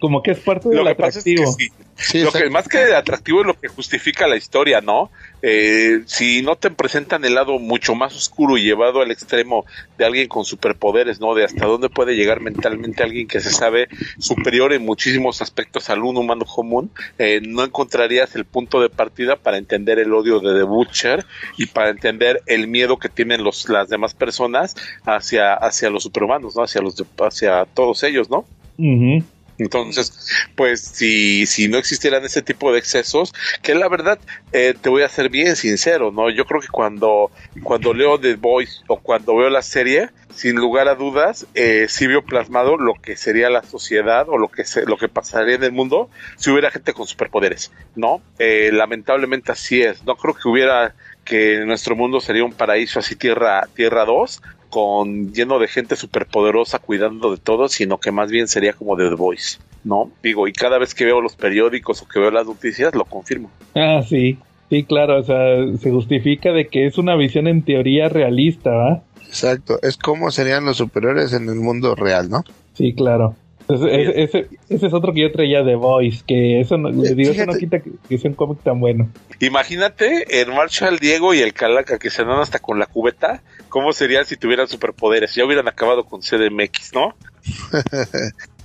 Como que es parte del Lo que pasa es que atractivo. sí, Sí, lo que más que atractivo es lo que justifica la historia, ¿no? Eh, si no te presentan el lado mucho más oscuro y llevado al extremo de alguien con superpoderes, ¿no? De hasta dónde puede llegar mentalmente alguien que se sabe superior en muchísimos aspectos al un humano común, eh, no encontrarías el punto de partida para entender el odio de The Butcher y para entender el miedo que tienen los, las demás personas hacia, hacia los superhumanos, ¿no? Hacia los, hacia todos ellos, ¿no? Ujú. Entonces, pues si, si no existieran ese tipo de excesos, que la verdad, eh, te voy a ser bien sincero, ¿no? Yo creo que cuando, cuando leo The Voice o cuando veo la serie, sin lugar a dudas, eh, sí veo plasmado lo que sería la sociedad o lo que, se, lo que pasaría en el mundo si hubiera gente con superpoderes, ¿no? Eh, lamentablemente así es. No creo que hubiera que nuestro mundo sería un paraíso así tierra tierra 2 con lleno de gente superpoderosa cuidando de todo, sino que más bien sería como de The Voice, ¿no? Digo, y cada vez que veo los periódicos o que veo las noticias lo confirmo. Ah, sí. Sí, claro, o sea, se justifica de que es una visión en teoría realista, ¿va? Exacto, es como serían los superiores en el mundo real, ¿no? Sí, claro. Ese, ese, ese es otro que yo traía de Voice, que eso no, les digo, eso no quita que, que sea un cómic tan bueno. Imagínate el Marshall Diego y el Calaca que se dan hasta con la cubeta, ¿cómo serían si tuvieran superpoderes? Ya hubieran acabado con CDMX, ¿no?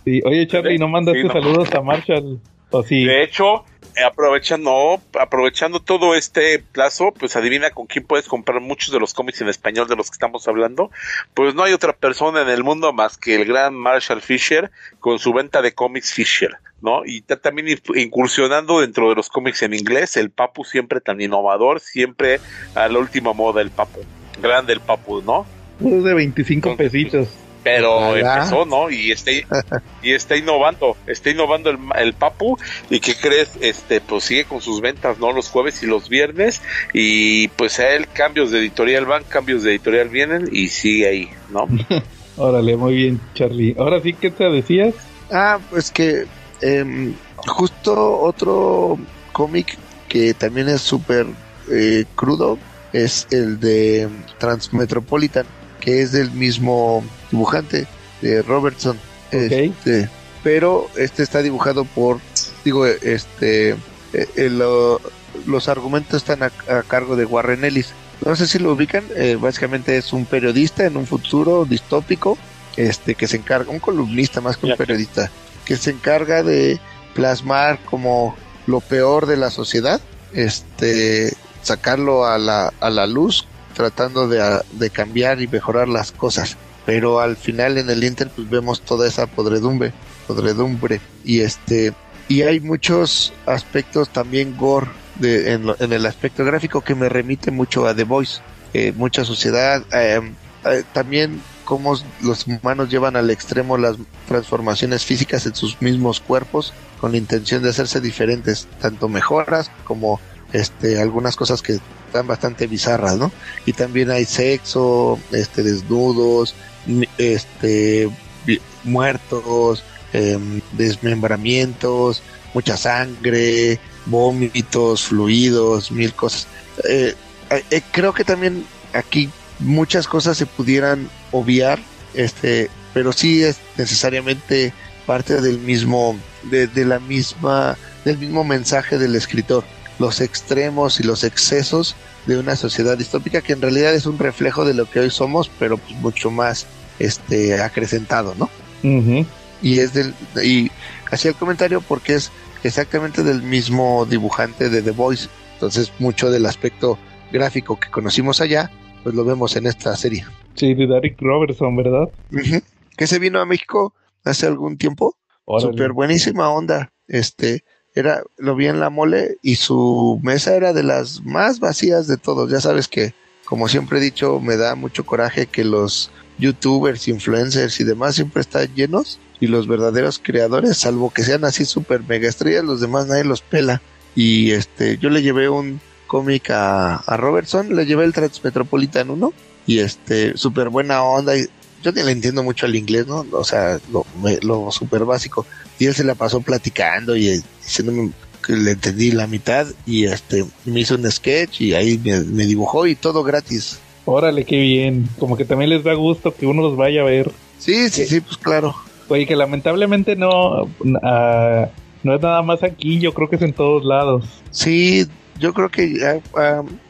Sí, oye, Charlie, ¿no mandaste Sí, no. saludos a Marshall? ¿O sí? De hecho, eh, aprovechando, aprovechando todo este plazo, pues adivina con quién puedes comprar muchos de los cómics en español de los que estamos hablando. Pues no hay otra persona en el mundo más que el gran Marshall Fisher con su venta de cómics Fisher, ¿no? Y está también incursionando dentro de los cómics en inglés, el Papu siempre tan innovador, siempre a la última moda el Papu. Grande el Papu, ¿no? Unos de 25 Entonces, pesitos. Pero Ojalá. empezó, ¿no? Y está, y está innovando, está innovando el, el Papu y que crees, este, pues sigue con sus ventas, ¿no? Los jueves y los viernes y pues a él cambios de editorial van, cambios de editorial vienen y sigue ahí, ¿no? Órale, muy bien, Charlie. Ahora sí, ¿qué te decías? Ah, pues que em, justo otro cómic que también es súper eh, crudo es el de Transmetropolitan, que es del mismo dibujante de Robertson. Este, pero este está dibujado por, digo, este, eh, los argumentos están a, cargo de Warren Ellis. No sé si lo ubican, eh, básicamente es un periodista en un futuro distópico, este, que se encarga, un columnista más que un periodista, que se encarga de plasmar como lo peor de la sociedad, este, sacarlo a la, a la luz, tratando de, de cambiar y mejorar las cosas. Pero al final en el Inter pues vemos toda esa podredumbre, podredumbre y este y hay muchos aspectos también gore de, en, en, el aspecto gráfico que me remite mucho a The Voice, eh, mucha sociedad, em, eh, también cómo los humanos llevan al extremo las transformaciones físicas en sus mismos cuerpos con la intención de hacerse diferentes, tanto mejoras como este algunas cosas que están bastante bizarras, ¿no? Y también hay sexo, este desnudos, este muertos, em, desmembramientos, mucha sangre, vómitos, fluidos, mil cosas. Eh, eh, creo que también aquí muchas cosas se pudieran obviar, este, pero sí es necesariamente parte del mismo, de, la misma, del mismo mensaje del escritor. Los extremos y los excesos de una sociedad distópica que en realidad es un reflejo de lo que hoy somos, pero pues mucho más este acrecentado, ¿no? Y es del y hacía el comentario porque es exactamente del mismo dibujante de The Voice, entonces mucho del aspecto gráfico que conocimos allá pues lo vemos en esta serie. Sí, de Derek Robertson, ¿verdad? Que se vino a México hace algún tiempo. Súper buenísima onda. Este, era, lo vi en la mole y su mesa era de las más vacías de todos. Ya sabes que, como siempre he dicho, me da mucho coraje que los youtubers, influencers y demás siempre están llenos y los verdaderos creadores, salvo que sean así súper mega estrellas, los demás nadie los pela. Y este, yo le llevé un, cómic a, Robertson, le llevé el Transmetropolitan 1 y este, súper buena onda. Y yo ni le entiendo mucho al inglés, ¿no? O sea, lo, lo súper básico. Y él se la pasó platicando y eh, diciéndome que le entendí la mitad y este, me hizo un sketch y ahí me, dibujó y todo gratis. Órale, qué bien. Como que también les da gusto que uno los vaya a ver. Sí, sí, sí, pues claro. Oye, que lamentablemente no, ah, no es nada más aquí, yo creo que es en todos lados. Sí, yo creo que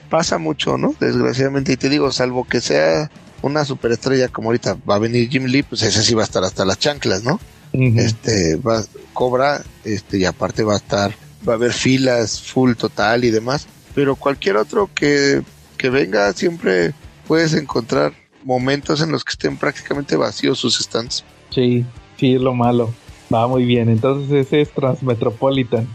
pasa mucho, ¿no? Desgraciadamente, y te digo, salvo que sea una superestrella como ahorita va a venir Jim Lee, pues ese sí va a estar hasta las chanclas, ¿no? Este, va, cobra, este, y aparte va a estar, va a haber filas full total y demás, pero cualquier otro que, que venga siempre puedes encontrar momentos en los que estén prácticamente vacíos sus stands. Sí, sí es lo malo. Va muy bien, entonces ese es Transmetropolitan.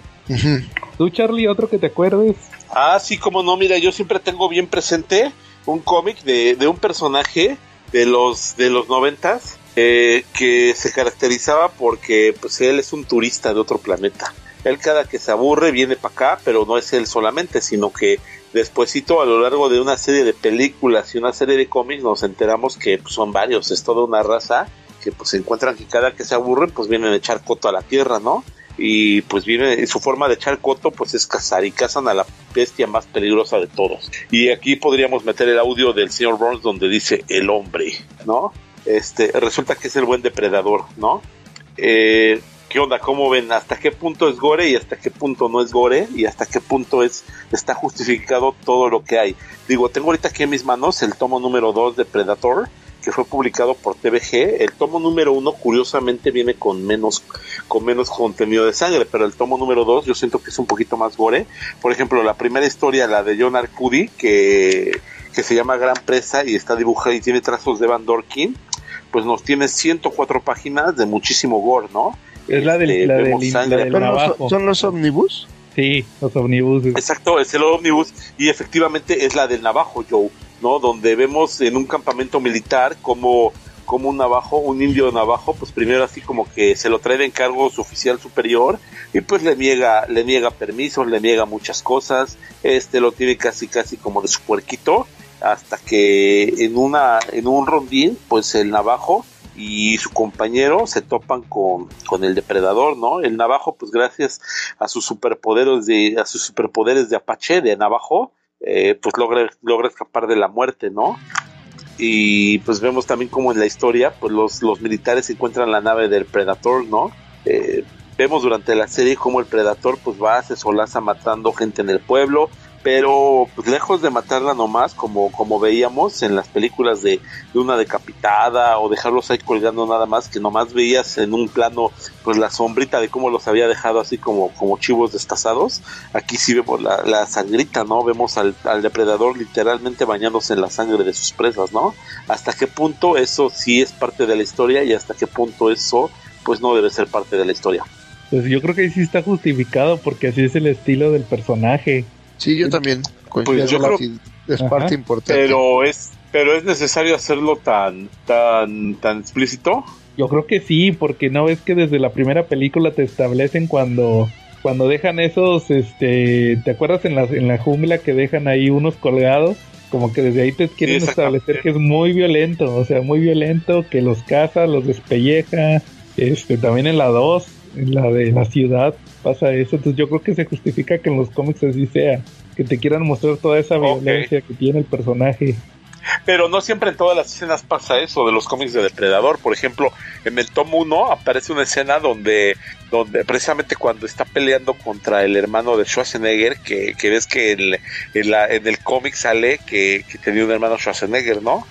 ¿Tú, Charlie, otro que te acuerdes? Ah, sí, como no, mira, yo siempre tengo bien presente un cómic de, de un personaje de los de los noventas eh, que se caracterizaba porque pues él es un turista de otro planeta. Él cada que se aburre viene para acá, pero no es él solamente, sino que despuesito a lo largo de una serie de películas y una serie de cómics nos enteramos que pues, son varios, es toda una raza que pues se encuentran que cada que se aburren pues vienen a echar coto a la tierra, ¿no? Y pues viene su forma de echar coto pues es cazar y cazan a la bestia más peligrosa de todos. Y aquí podríamos meter el audio del señor Burns donde dice el hombre no este resulta que es el buen depredador no eh, qué onda cómo ven hasta qué punto es gore y hasta qué punto no es gore y hasta qué punto es está justificado todo lo que hay digo tengo ahorita aquí en mis manos el tomo número 2 de Predator que fue publicado por TVG. El tomo número uno, curiosamente, viene con menos, con menos contenido de sangre, pero el tomo número dos yo siento que es un poquito más gore. Por ejemplo, la primera historia, la de John Arcudi, que, que se llama Gran Presa y está dibujada y tiene trazos de Van Dorkin, pues nos tiene 104 páginas de muchísimo gore, ¿no? Es la del, este, la del, la ¿Son los omnibus? Sí, los omnibus. Exacto, es el omnibus y efectivamente es la del Navajo, Joe. ¿No? Donde vemos en un campamento militar como, como un navajo, un indio navajo, pues primero así como que se lo trae de encargo su oficial superior y pues le niega, le niega permisos, le niega muchas cosas, este lo tiene casi casi como de su puerquito, hasta que en una, en un rondín, pues el navajo y su compañero se topan con, con, el depredador, ¿no? El navajo, pues gracias a sus superpoderes de, a sus superpoderes de Apache, de navajo, eh, pues logra, logra escapar de la muerte, ¿no? Y pues vemos también como en la historia, pues los, los militares encuentran la nave del Predator, ¿no? eh, vemos durante la serie cómo el Predator pues va, se solaza matando gente en el pueblo, pero pues, lejos de matarla nomás, como, como veíamos en las películas de, de, una decapitada o dejarlos ahí colgando nada más, que nomás veías en un plano pues la sombrita de cómo los había dejado así como, como chivos destazados, aquí sí vemos la, la sangrita, ¿no? Vemos al, al, depredador literalmente bañándose en la sangre de sus presas, ¿no? Hasta qué punto eso sí es parte de la historia y hasta qué punto eso pues no debe ser parte de la historia. Pues yo creo que sí está justificado porque así es el estilo del personaje. Sí, yo también. Pues yo creo, es parte importante. Pero es, pero es necesario hacerlo tan, tan, tan explícito. Yo creo que sí, porque no ves que desde la primera película te establecen cuando, cuando dejan esos, este, ¿te acuerdas en la, en la jungla que dejan ahí unos colgados? Como que desde ahí te quieren sí, establecer que es muy violento, o sea, muy violento, que los caza, los despelleja, este, también en la 2, en la de la ciudad, pasa eso. Entonces yo creo que se justifica que en los cómics así sea, que te quieran mostrar toda esa violencia okay. que tiene el personaje. Pero no siempre en todas las escenas pasa eso de los cómics de Depredador. Por ejemplo, en el tomo 1 aparece una escena donde, donde precisamente cuando está peleando contra el hermano de Schwarzenegger, que, que ves que el, en, la, en el cómic sale que, que tenía un hermano Schwarzenegger, ¿no?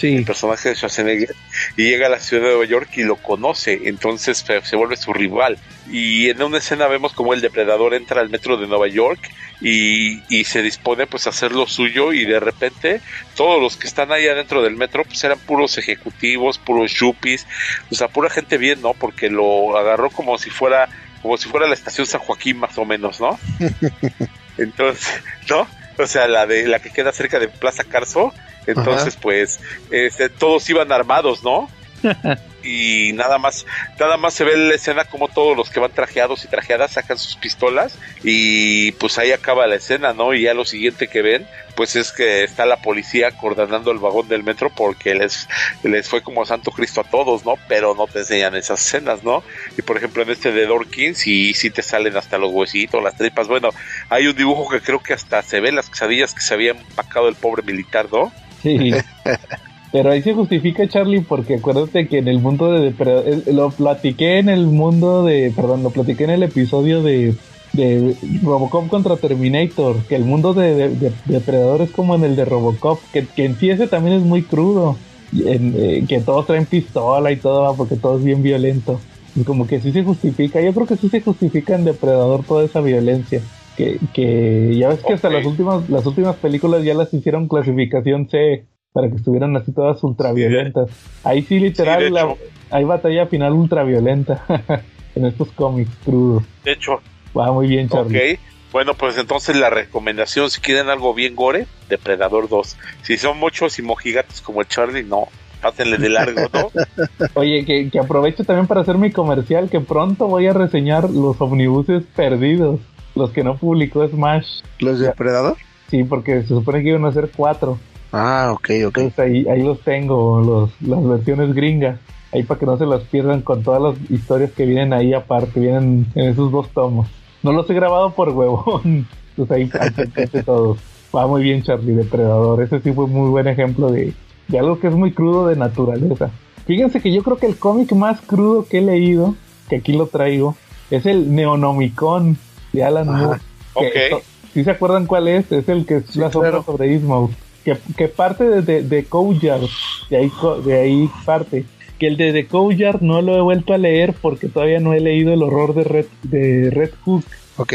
Sí. el personaje de Schwarzenegger y llega a la ciudad de Nueva York y lo conoce, entonces se vuelve su rival. Y en una escena vemos como el depredador entra al metro de Nueva York y, y, se dispone pues a hacer lo suyo y de repente todos los que están ahí adentro del metro pues eran puros ejecutivos, puros yuppies, o sea, pura gente bien, ¿no? Porque lo agarró como si fuera como si fuera la estación San Joaquín más o menos, ¿no? Entonces, ¿no? O sea, la de la que queda cerca de Plaza Carso, entonces Ajá. pues este, todos iban armados, ¿no? y nada más nada más se ve la escena como todos los que van trajeados y trajeadas sacan sus pistolas y pues ahí acaba la escena, ¿no? Y ya lo siguiente que ven pues es que está la policía acordonando el vagón del metro porque les, les fue como Santo Cristo a todos, ¿no? Pero no te enseñan esas escenas, ¿no? Y por ejemplo en este de Dorkins sí, sí te salen hasta los huesitos, las tripas, bueno, hay un dibujo que creo que hasta se ven las quesadillas que se había empacado el pobre militar, ¿no? Sí. Pero ahí se justifica Charlie porque acuérdate que en el mundo de Depredador, lo platiqué en el mundo de, perdón, lo platiqué en el episodio de, de Robocop contra Terminator, que el mundo de, de, de Depredador es como en el de Robocop, que, que, en sí ese también es muy crudo, en, eh, que todos traen pistola y todo, porque todo es bien violento. Y como que sí se justifica, yo creo que sí se justifica en Depredador toda esa violencia. Que, que ya ves que okay. hasta las últimas, las últimas películas ya las hicieron clasificación C para que estuvieran así todas ultraviolentas. Sí, Ahí sí, literal, sí, la, hay batalla final ultraviolenta en estos cómics crudos. De hecho. Va muy bien, Charlie. Ok. Bueno, pues entonces la recomendación, si quieren algo bien gore, Depredador 2. Si son muchos y mojigatos como el Charlie, no. Pásenle de largo, ¿no? Oye, que, que aprovecho también para hacer mi comercial, que pronto voy a reseñar los omnibuses perdidos, los que no publicó Smash. ¿Los de Depredador? Sí, porque se supone que iban a ser cuatro. Ah, ok, ok. Entonces ahí, ahí los tengo, los, las versiones gringas. Ahí para que no se las pierdan con todas las historias que vienen ahí aparte, vienen en esos dos tomos. No los he grabado por huevón. Entonces ahí, ahí todos. Va muy bien Charlie, Depredador. Ese sí fue muy buen ejemplo de, de algo que es muy crudo de naturaleza. Fíjense que yo creo que el cómic más crudo que he leído, que aquí lo traigo, es el Neonomicon de Alan Moore. Ok. ¿Sí se acuerdan cuál es? Es el que es sí, la sombra claro. sobre Ismouth que, que parte de, de, de Couillard, de ahí, de ahí parte. Que el de The Couillard no lo he vuelto a leer porque todavía no he leído el horror de Red, de Red Hook. Ok.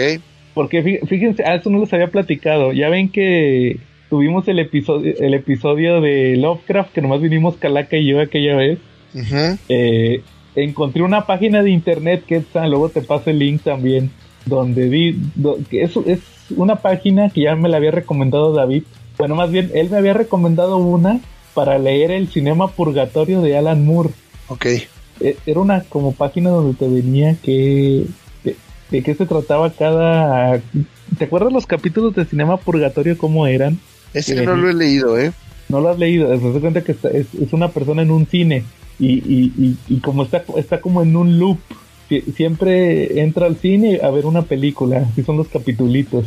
Porque fíjense, a eso no les había platicado. Ya ven que tuvimos el episodio, el episodio de Lovecraft, que nomás vinimos Calaca y yo aquella vez. Uh -huh. eh, encontré una página de internet que está, luego te paso el link también, donde vi, do, que es, es una página que ya me la había recomendado David, bueno, más bien, él me había recomendado una para leer el Cinema Purgatorio de Alan Moore. Ok. Era una como página donde te venía que... De, de qué se trataba cada... ¿Te acuerdas los capítulos de Cinema Purgatorio cómo eran? Ese no lo he leído, ¿eh? No lo has leído, te das cuenta que está, es, es, una persona en un cine y, y, y, y como está, está como en un loop, siempre entra al cine a ver una película, así son los capitulitos.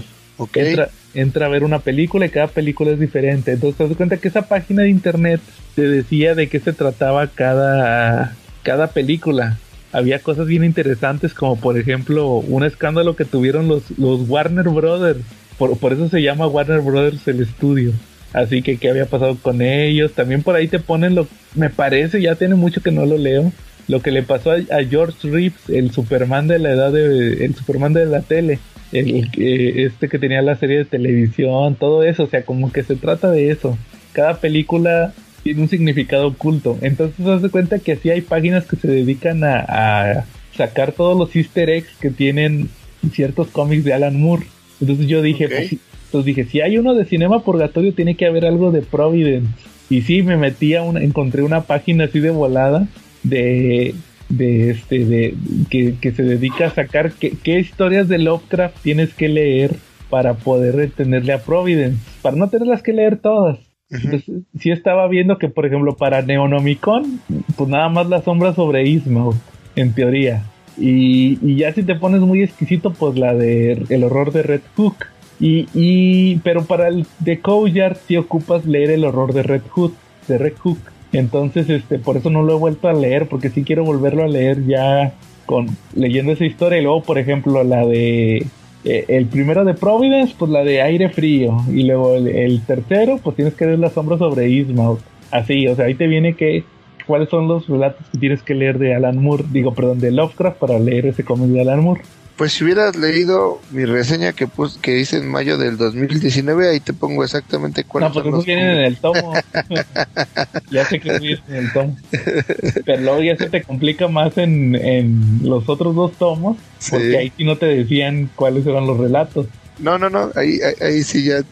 Entra, entra a ver una película y cada película es diferente. Entonces te das cuenta que esa página de internet te decía de qué se trataba cada, cada película. había cosas bien interesantes, como por ejemplo un escándalo que tuvieron los, los Warner Brothers. Por, por eso se llama Warner Brothers el estudio. Así que qué había pasado con ellos. También por ahí te ponen lo, me parece, ya tiene mucho que no lo leo. Lo que le pasó a, a George Reeves, el Superman de la edad de, el Superman de la tele, el, este que tenía la serie de televisión, todo eso, o sea, como que se trata de eso. Cada película tiene un significado oculto. Entonces, se hace cuenta que así hay páginas que se dedican a, a sacar todos los easter eggs que tienen ciertos cómics de Alan Moore. Entonces yo dije, Ok. pues, entonces dije, si hay uno de Cinema Purgatorio, tiene que haber algo de Providence. Y sí, me metí a una, encontré una página así de volada de, de este, de, que, que se dedica a sacar qué, qué historias de Lovecraft tienes que leer para poder entenderle a Providence, para no tenerlas que leer todas. Entonces, sí estaba viendo que, por ejemplo, para Neonomicon, pues nada más la sombra sobre Ismael, en teoría. Y, y ya si te pones muy exquisito, pues la de El horror de Red Hook. Y, y pero para el de Couillard sí ocupas leer El horror de Red Hook, de Red Hook. Entonces, este, por eso no lo he vuelto a leer, porque sí quiero volverlo a leer ya con leyendo esa historia. Y luego, por ejemplo, la de eh, el primero de Providence, pues la de aire frío. Y luego el, tercero, pues tienes que leer la sombra sobre Ismael. Así, o sea, ahí te viene que cuáles son los relatos que tienes que leer de Alan Moore, digo, perdón, de Lovecraft para leer ese cómic de Alan Moore. Pues si hubieras leído mi reseña que pus, que hice en mayo del 2019, ahí te pongo exactamente No, cuáles porque no los vienen en el tomo. ya sé que no vienen en el tomo. Pero luego ya se te complica más en, en los otros dos tomos, porque Sí. ahí sí no te decían cuáles eran los relatos. No, no, no, ahí, ahí, ahí sí ya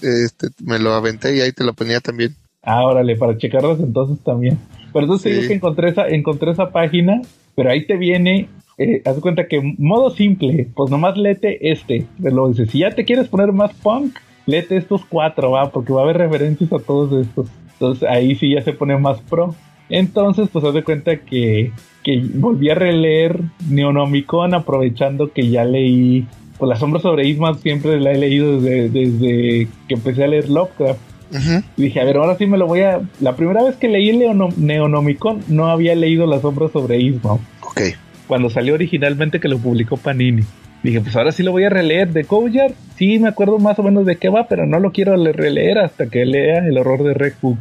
este, me lo aventé y ahí te lo ponía también. Ah, órale, para checarlos entonces también. Pero entonces Sí. digo que encontré esa, encontré esa página, pero ahí te viene, eh, haz cuenta que modo simple, pues nomás léete este. Lo dice, si ya te quieres poner más punk, léete estos cuatro, va, porque va a haber referencias a todos estos. Entonces ahí sí ya se pone más pro. Entonces, pues haz de cuenta que, que volví a releer Neonomicon aprovechando que ya leí, pues la sombra sobre Isma siempre la he leído desde, desde que empecé a leer Lovecraft. Y dije, a ver, ahora sí me lo voy a... La primera vez que leí Leono- Neonomicon no había leído La sombra sobre Isma. Ok. Cuando salió originalmente que lo publicó Panini. Dije, pues ahora sí lo voy a releer. De Couillard, sí me acuerdo más o menos de qué va, pero no lo quiero le- releer hasta que lea El horror de Red Hook.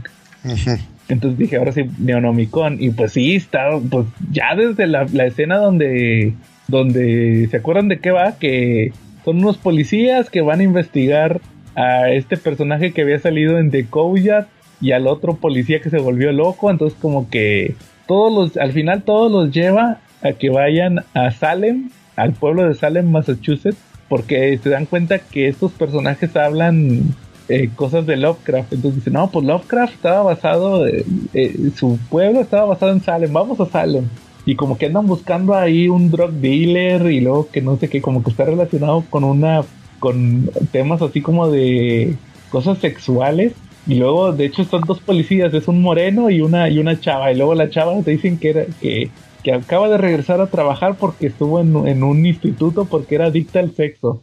Entonces dije, ahora sí, Neonomicon. Y pues sí, está, pues ya desde la, la escena donde, donde, ¿se acuerdan de qué va? Que son unos policías que van a investigar a este personaje que había salido en The Couillard y al otro policía que se volvió loco. Entonces como que todos los, al final todos los lleva a que vayan a Salem, al pueblo de Salem, Massachusetts, porque se dan cuenta que estos personajes hablan eh, cosas de Lovecraft. Entonces dicen, no, pues Lovecraft estaba basado, eh, eh, su pueblo estaba basado en Salem, vamos a Salem. Y como que andan buscando ahí un drug dealer y luego que no sé qué, como que está relacionado con una, con temas así como de cosas sexuales. Y luego, de hecho, son dos policías, es un moreno y una, y una chava. Y luego la chava te dicen que era, que, que acaba de regresar a trabajar porque estuvo en, en un instituto porque era adicta al sexo.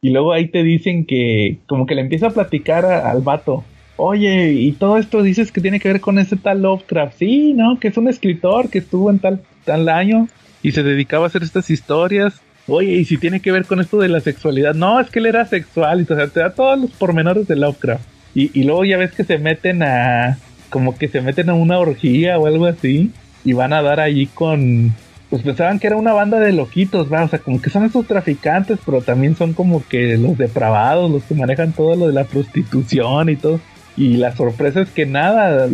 Y luego ahí te dicen que, como que le empieza a platicar a- al vato. Oye, y todo esto dices que tiene que ver con ese tal Lovecraft. Sí, ¿no? Que es un escritor que estuvo en tal, tal año y se dedicaba a hacer estas historias. Oye, y si tiene que ver con esto de la sexualidad. No, es que él era sexual. Y o te da todos los pormenores de Lovecraft. Y, y luego ya ves que se meten a, como que se meten a una orgía o algo así. Y van a dar allí con, pues pensaban que era una banda de loquitos, ¿va? O sea, como que son esos traficantes, pero también son como que los depravados, los que manejan todo lo de la prostitución y todo. Y la sorpresa es que nada,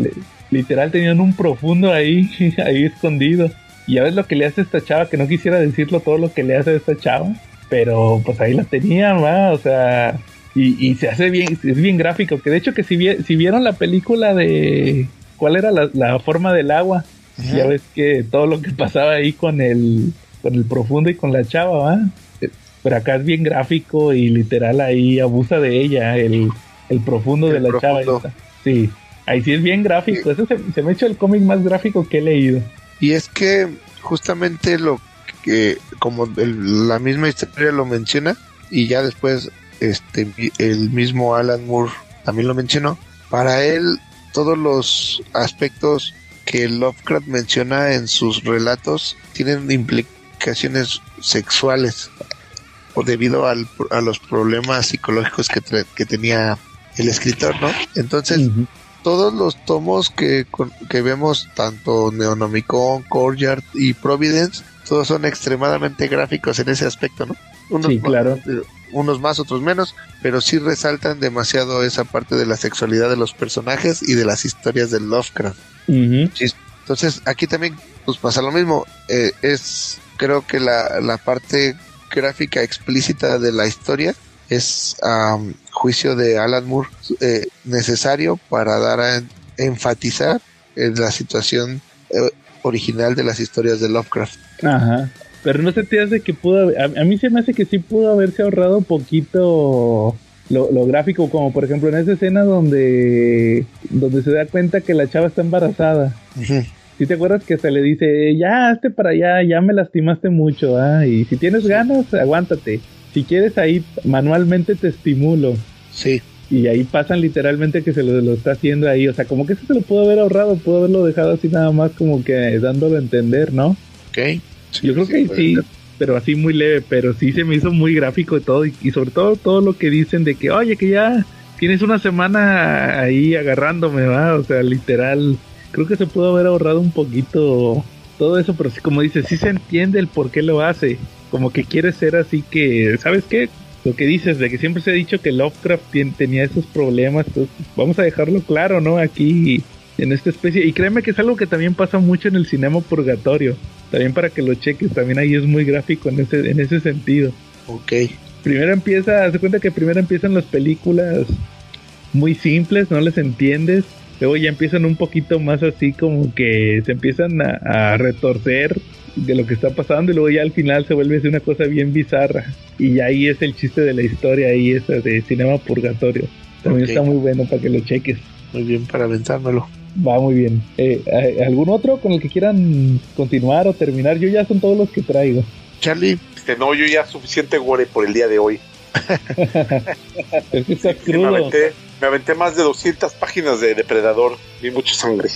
literal tenían un profundo ahí, ahí escondido. Y ya ves lo que le hace a esta chava, que no quisiera decirlo todo lo que le hace a esta chava, pero pues ahí la tenían, ¿va? O sea, y, y se hace bien, es bien gráfico, que de hecho que si, vi- si vieron la película de... ¿Cuál era la, la forma del agua? Ya ves que todo lo que pasaba ahí con el, con el profundo y con la chava, ¿va? Pero acá es bien gráfico y literal ahí abusa de ella, el, el profundo El de la chava. esta. Sí, ahí sí es bien gráfico. Ese se, se me ha hecho el cómic más gráfico que he leído. Y es que justamente lo que, como el- la misma historia lo menciona, y ya después este el mismo Alan Moore también lo mencionó, para él todos los aspectos que Lovecraft menciona en sus relatos tienen implicaciones sexuales o debido al, a los problemas psicológicos que, que tenía el escritor, ¿no? Entonces, todos los tomos que, que vemos, tanto Neonomicon, Courtyard y Providence, todos son extremadamente gráficos en ese aspecto, ¿no? Unos sí, claro. Más, unos más, otros menos, pero sí resaltan demasiado esa parte de la sexualidad de los personajes y de las historias de Lovecraft. Entonces, aquí también pues pasa lo mismo. Eh, es, creo que la, la parte gráfica explícita de la historia es a juicio de Alan Moore eh, necesario para dar a enfatizar en la situación eh, original de las historias de Lovecraft. Ajá. Pero no se te hace que pudo a, a, mí se me hace que sí pudo haberse ahorrado un poquito lo, lo, gráfico, como por ejemplo en esa escena donde donde se da cuenta que la chava está embarazada. Si te acuerdas que se le dice, ya, hazte para allá, ya me lastimaste mucho, ah, y si tienes ganas, aguántate. Si quieres ahí, manualmente te estimulo. Sí. Y ahí pasan literalmente que se lo, lo está haciendo ahí. O sea, como que eso se lo pudo haber ahorrado, pudo haberlo dejado así nada más como que dándolo a entender, ¿no? Ok. Yo creo que sí, pero así muy leve, pero sí se me hizo muy gráfico todo y, y sobre todo todo lo que dicen de que, oye, que ya tienes una semana ahí agarrándome, ¿va? O sea, literal creo que se pudo haber ahorrado un poquito todo eso, pero sí, como dice, sí se entiende el por qué lo hace. Como que quiere ser así que, ¿sabes qué? Lo que dices, de que siempre se ha dicho que Lovecraft tenía esos problemas, pues vamos a dejarlo claro, ¿no? Aquí en esta especie. Y créeme que es algo que también pasa mucho en el cinema purgatorio. También para que lo cheques, también ahí es muy gráfico en ese, en ese sentido. Ok. Primero empieza, haz cuenta que primero empiezan las películas muy simples, no les entiendes luego ya empiezan un poquito más así como que se empiezan a, retorcer de lo que está pasando y luego ya al final se vuelve una cosa bien bizarra. Y ahí es el chiste de la historia ahí esa de cinema purgatorio. También está muy bueno para que lo cheques. Muy bien para aventármelo. Va muy bien. Eh, algún otro con el que quieran continuar o terminar yo ya son todos los que traigo. Charlie este, no yo ya suficiente gore por el día de hoy. Es que está crudo. me aventé más de 200 páginas de Depredador, vi mucha sangre.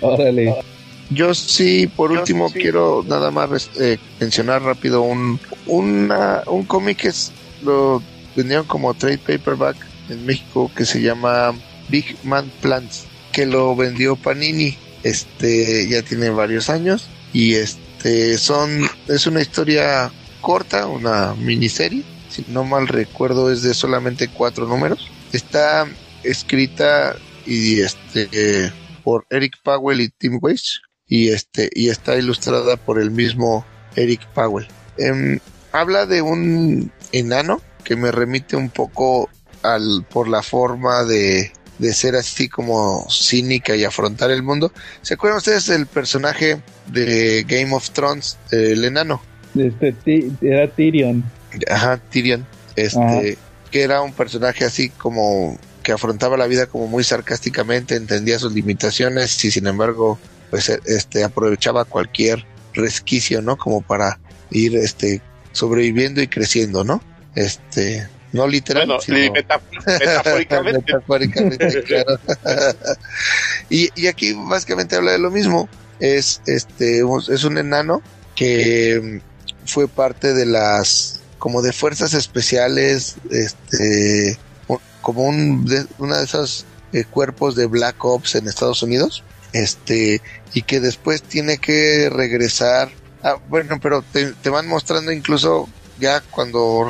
Órale. Yo sí, por Yo último, sí. quiero nada más eh, mencionar rápido un, una, un cómic que es, lo vendieron como trade paperback en México que se llama Big Man Plants, que lo vendió Panini. Este ya tiene varios años y este son es una historia corta, una miniserie. Si no mal recuerdo es de solamente cuatro números. Está escrita y este por Eric Powell y Tim Weiss y este y está ilustrada por el mismo Eric Powell. Eh, habla de un enano que me remite un poco al por la forma de, de ser así como cínica y afrontar el mundo. ¿Se acuerdan ustedes del personaje de Game of Thrones, el enano? Este, era Tyrion. Ajá, Tyrion. Este, Ajá. que era un personaje así como que afrontaba la vida como muy sarcásticamente, entendía sus limitaciones y sin embargo, pues este aprovechaba cualquier resquicio, ¿no? Como para ir este sobreviviendo y creciendo, ¿no? Este, no literal, bueno, sino... metafóricamente. metafóricamente claro. y, y aquí básicamente habla de lo mismo. Es este es un enano que fue parte de las como de fuerzas especiales, este como un de, una de esos eh, cuerpos de Black Ops en Estados Unidos, este, y que después tiene que regresar. Ah, bueno, pero te, te, van mostrando incluso ya cuando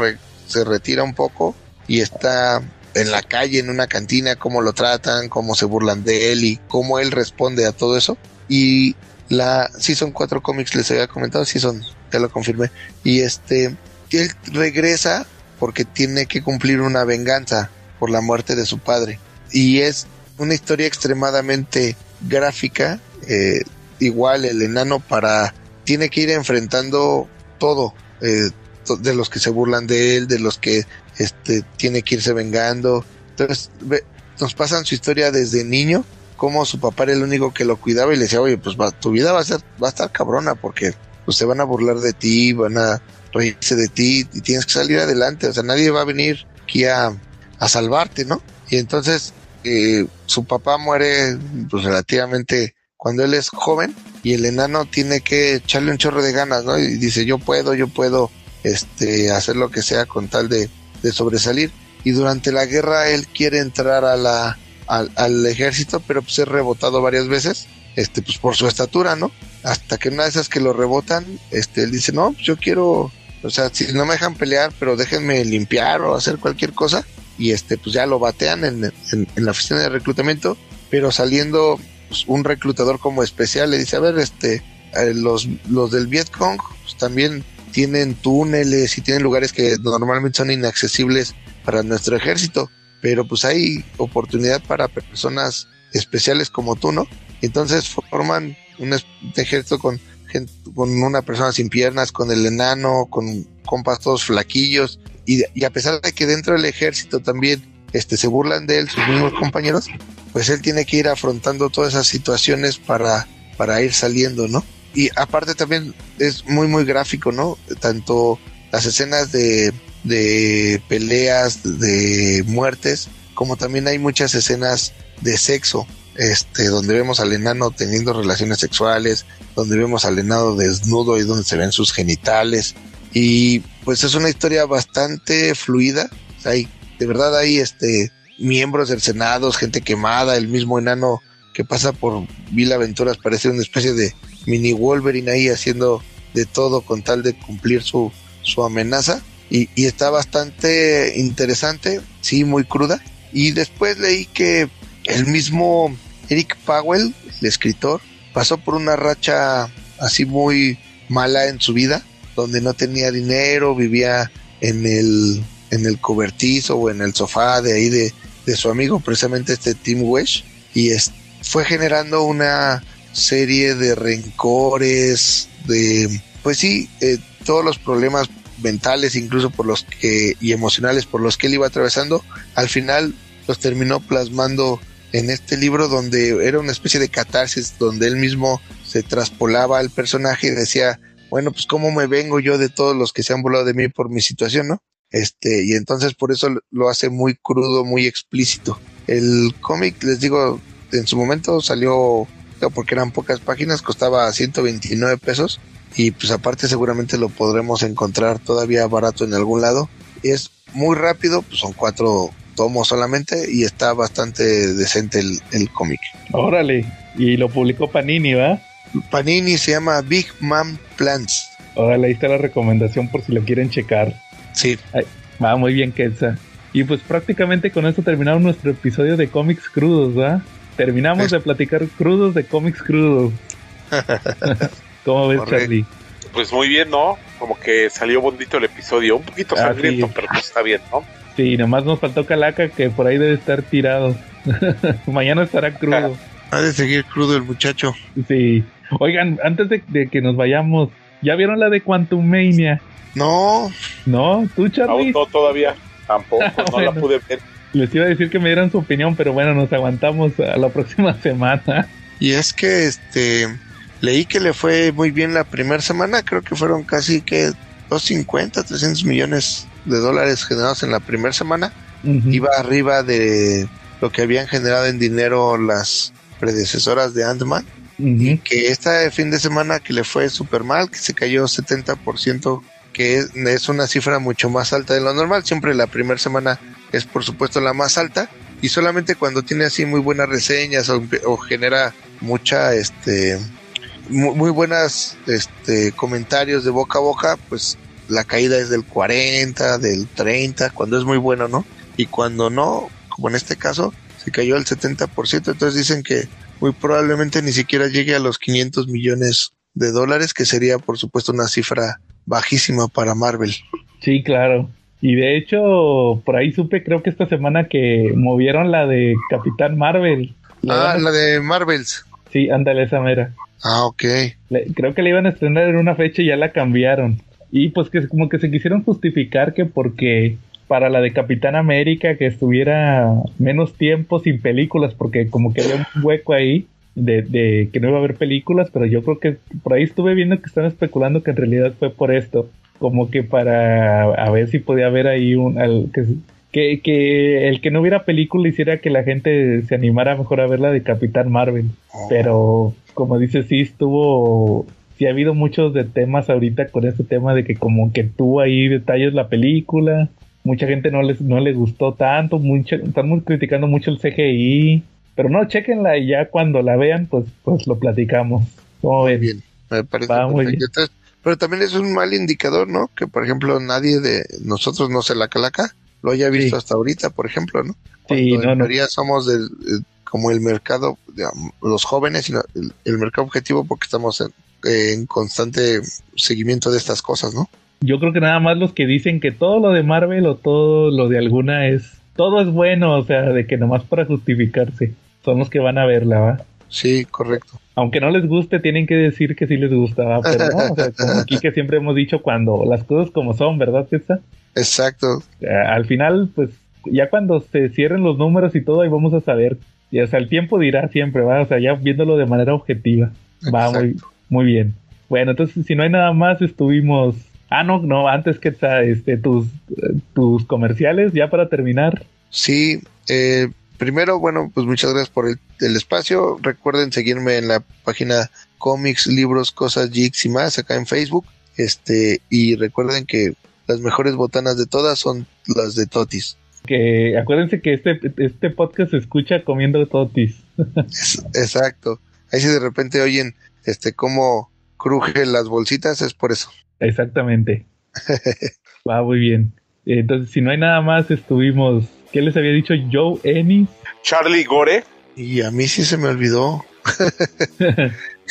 se retira un poco y está en la calle, en una cantina, cómo lo tratan, cómo se burlan de él y cómo él responde a todo eso. Y la, sí son cuatro cómics, les había comentado, sí son, ya lo confirmé. Y este, él regresa porque tiene que cumplir una venganza por la muerte de su padre. Y es una historia extremadamente gráfica. Eh, igual el enano para tiene que ir enfrentando todo eh, de los que se burlan de él, de los que este tiene que irse vengando. Entonces ve, nos pasan su historia desde niño, como su papá era el único que lo cuidaba y le decía, oye, pues va, tu vida va a ser, va a estar cabrona porque pues se van a burlar de ti, van a reírse de ti y tienes que salir adelante. O sea, nadie va a venir aquí a, a salvarte, ¿no? Y entonces su papá muere pues, relativamente cuando él es joven y el enano tiene que echarle un chorro de ganas, ¿no? Y dice, yo puedo, yo puedo este, hacer lo que sea con tal de, de sobresalir. Y durante la guerra él quiere entrar a la, al, al ejército, pero pues es rebotado varias veces, este, pues por su estatura, ¿no? Hasta que una de esas que lo rebotan, este, él dice, no, pues yo quiero, o sea, si no me dejan pelear, pero déjenme limpiar o hacer cualquier cosa, y este, pues ya lo batean en, en, la oficina de reclutamiento, pero saliendo pues, un reclutador como especial le dice, a ver, este, eh, los, los del Vietcong pues, también tienen túneles y tienen lugares que normalmente son inaccesibles para nuestro ejército, pero pues hay oportunidad para personas especiales como tú, ¿no? Entonces forman un ejército con, con una persona sin piernas, con el enano, con compas todos flaquillos, y, y a pesar de que dentro del ejército también este, se burlan de él, sus mismos compañeros, pues él tiene que ir afrontando todas esas situaciones para, para ir saliendo, ¿no? Y aparte también es muy, muy gráfico, ¿no? Tanto las escenas de, de peleas, de muertes, como también hay muchas escenas de sexo, este, donde vemos al enano teniendo relaciones sexuales, donde vemos al enano desnudo y donde se ven sus genitales. Y pues es una historia bastante fluida. Hay, de verdad hay este, miembros del Senado, gente quemada, el mismo enano que pasa por Mil Aventuras parece una especie de mini Wolverine ahí haciendo de todo con tal de cumplir su, su amenaza. Y, y está bastante interesante, sí, muy cruda. Y después leí que el mismo Eric Powell, el escritor, pasó por una racha así muy mala en su vida, donde no tenía dinero, vivía en el, en el cobertizo o en el sofá de ahí de, de su amigo, precisamente este Tim Wesh, y es, fue generando una serie de rencores, de, pues sí, eh, todos los problemas mentales, incluso por los que, y emocionales por los que él iba atravesando, al final los terminó plasmando en este libro donde era una especie de catarsis, donde él mismo se traspolaba al personaje y decía, bueno, pues cómo me vengo yo de todos los que se han volado de mí por mi situación, ¿no? Este, y entonces por eso lo hace muy crudo, muy explícito. El cómic, les digo, en su momento salió, porque eran pocas páginas, costaba 129 pesos. Y pues aparte seguramente lo podremos encontrar todavía barato en algún lado. Es muy rápido, pues son cuatro tomos solamente y está bastante decente el, el cómic. Órale, y lo publicó Panini, ¿va? Panini se llama Big Man Plants. Órale, ahí está la recomendación por si lo quieren checar. Sí. Ay, va muy bien, Kenza. Y pues prácticamente con esto terminamos nuestro episodio de cómics crudos, ¿va? Terminamos Es- de platicar crudos de cómics crudos. ¿Cómo ves, Correcto. Charlie? Pues muy bien, ¿no? Como que salió bonito el episodio. Un poquito Ah, sangriento, sí. pero pues está bien, ¿no? Sí, nomás nos faltó Calaca que por ahí debe estar tirado. Mañana estará crudo. Ha de seguir crudo el muchacho. Sí. Oigan, antes de, de que nos vayamos, ¿ya vieron la de Quantum Mania? No, ¿No? ¿Tú, Charlie? Aún no todavía. Tampoco, no la pude ver. Les iba a decir que me dieran su opinión, pero bueno, nos aguantamos a la próxima semana. y es que este leí que le fue muy bien la primera semana, creo que fueron casi que 250, 300 millones de dólares generados en la primera semana. Iba arriba de lo que habían generado en dinero las predecesoras de Ant-Man. Que este fin de semana que le fue súper mal, que se cayó 70%, que es, es una cifra mucho más alta de lo normal. Siempre la primera semana es por supuesto la más alta y solamente cuando tiene así muy buenas reseñas o, o genera mucha, este, muy, muy buenas, este, comentarios de boca a boca, pues la caída es del 40, del 30, cuando es muy bueno, ¿no? Y cuando no, como en este caso, se cayó al 70%, entonces dicen que muy probablemente ni siquiera llegue a los 500 millones de dólares, que sería por supuesto una cifra bajísima para Marvel. Sí, claro. Y de hecho, por ahí supe, creo que esta semana que movieron la de Capitán Marvel. La Ah, la de Marvels. Sí, ándale esa mera. Ah, ok. Le- creo que la iban a estrenar en una fecha y ya la cambiaron. Y pues que como que se quisieron justificar que porque para la de Capitán América que estuviera menos tiempo sin películas, porque como que había un hueco ahí de, de que no iba a haber películas, pero yo creo que por ahí estuve viendo que están especulando que en realidad fue por esto, como que para a ver si podía haber ahí un al- que, que, que el que no hubiera película hiciera que la gente se animara mejor a ver la de Capitán Marvel. Pero como dices, sí estuvo, sí ha habido muchos de temas ahorita con este tema de que como que tuvo ahí detalles la película, mucha gente no les, no les gustó tanto, mucho, estamos criticando mucho el CGI, pero no, chequenla y ya cuando la vean, pues, pues lo platicamos. Muy bien, me parece perfecto. Pero también es un mal indicador, ¿no? Que por ejemplo nadie de nosotros, no sé, la calaca, lo haya visto hasta ahorita, por ejemplo, ¿no? sí, no, en no. somos del, como el mercado, los jóvenes, sino el, mercado objetivo porque estamos en, constante seguimiento de estas cosas, ¿no? Yo creo que nada más los que dicen que todo lo de Marvel o todo lo de alguna es, todo es bueno, o sea, de que nomás para justificarse, son los que van a verla, ¿va? Sí, correcto. Aunque no les guste, tienen que decir que sí les gusta, pero no, o sea, como aquí que siempre hemos dicho cuando las cosas como son, ¿verdad, Tessa? Exacto. Al final, pues, ya cuando se cierren los números y todo, ahí vamos a saber y sea, el tiempo dirá siempre, va, o sea, ya viéndolo de manera objetiva. Va muy, muy bien. Bueno, entonces si no hay nada más, estuvimos. Ah, no, no, antes que este, tus, tus comerciales, ya para terminar. Sí, eh, primero, bueno, pues muchas gracias por el, el, espacio. Recuerden seguirme en la página cómics, libros, cosas, jigs y más acá en Facebook. Este, y recuerden que las mejores botanas de todas son las de Totis que acuérdense que este, este podcast se escucha comiendo totis. Exacto. Ahí si de repente oyen este cómo crujen las bolsitas es por eso. Exactamente. Va muy bien. Entonces, si no hay nada más, estuvimos. ¿Qué les había dicho Joe Ennis? Charlie Gore. Y a mí sí se me olvidó.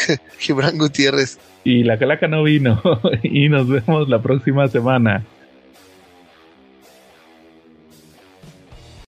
Gibran Gutiérrez. Y la calaca no vino. y nos vemos la próxima semana.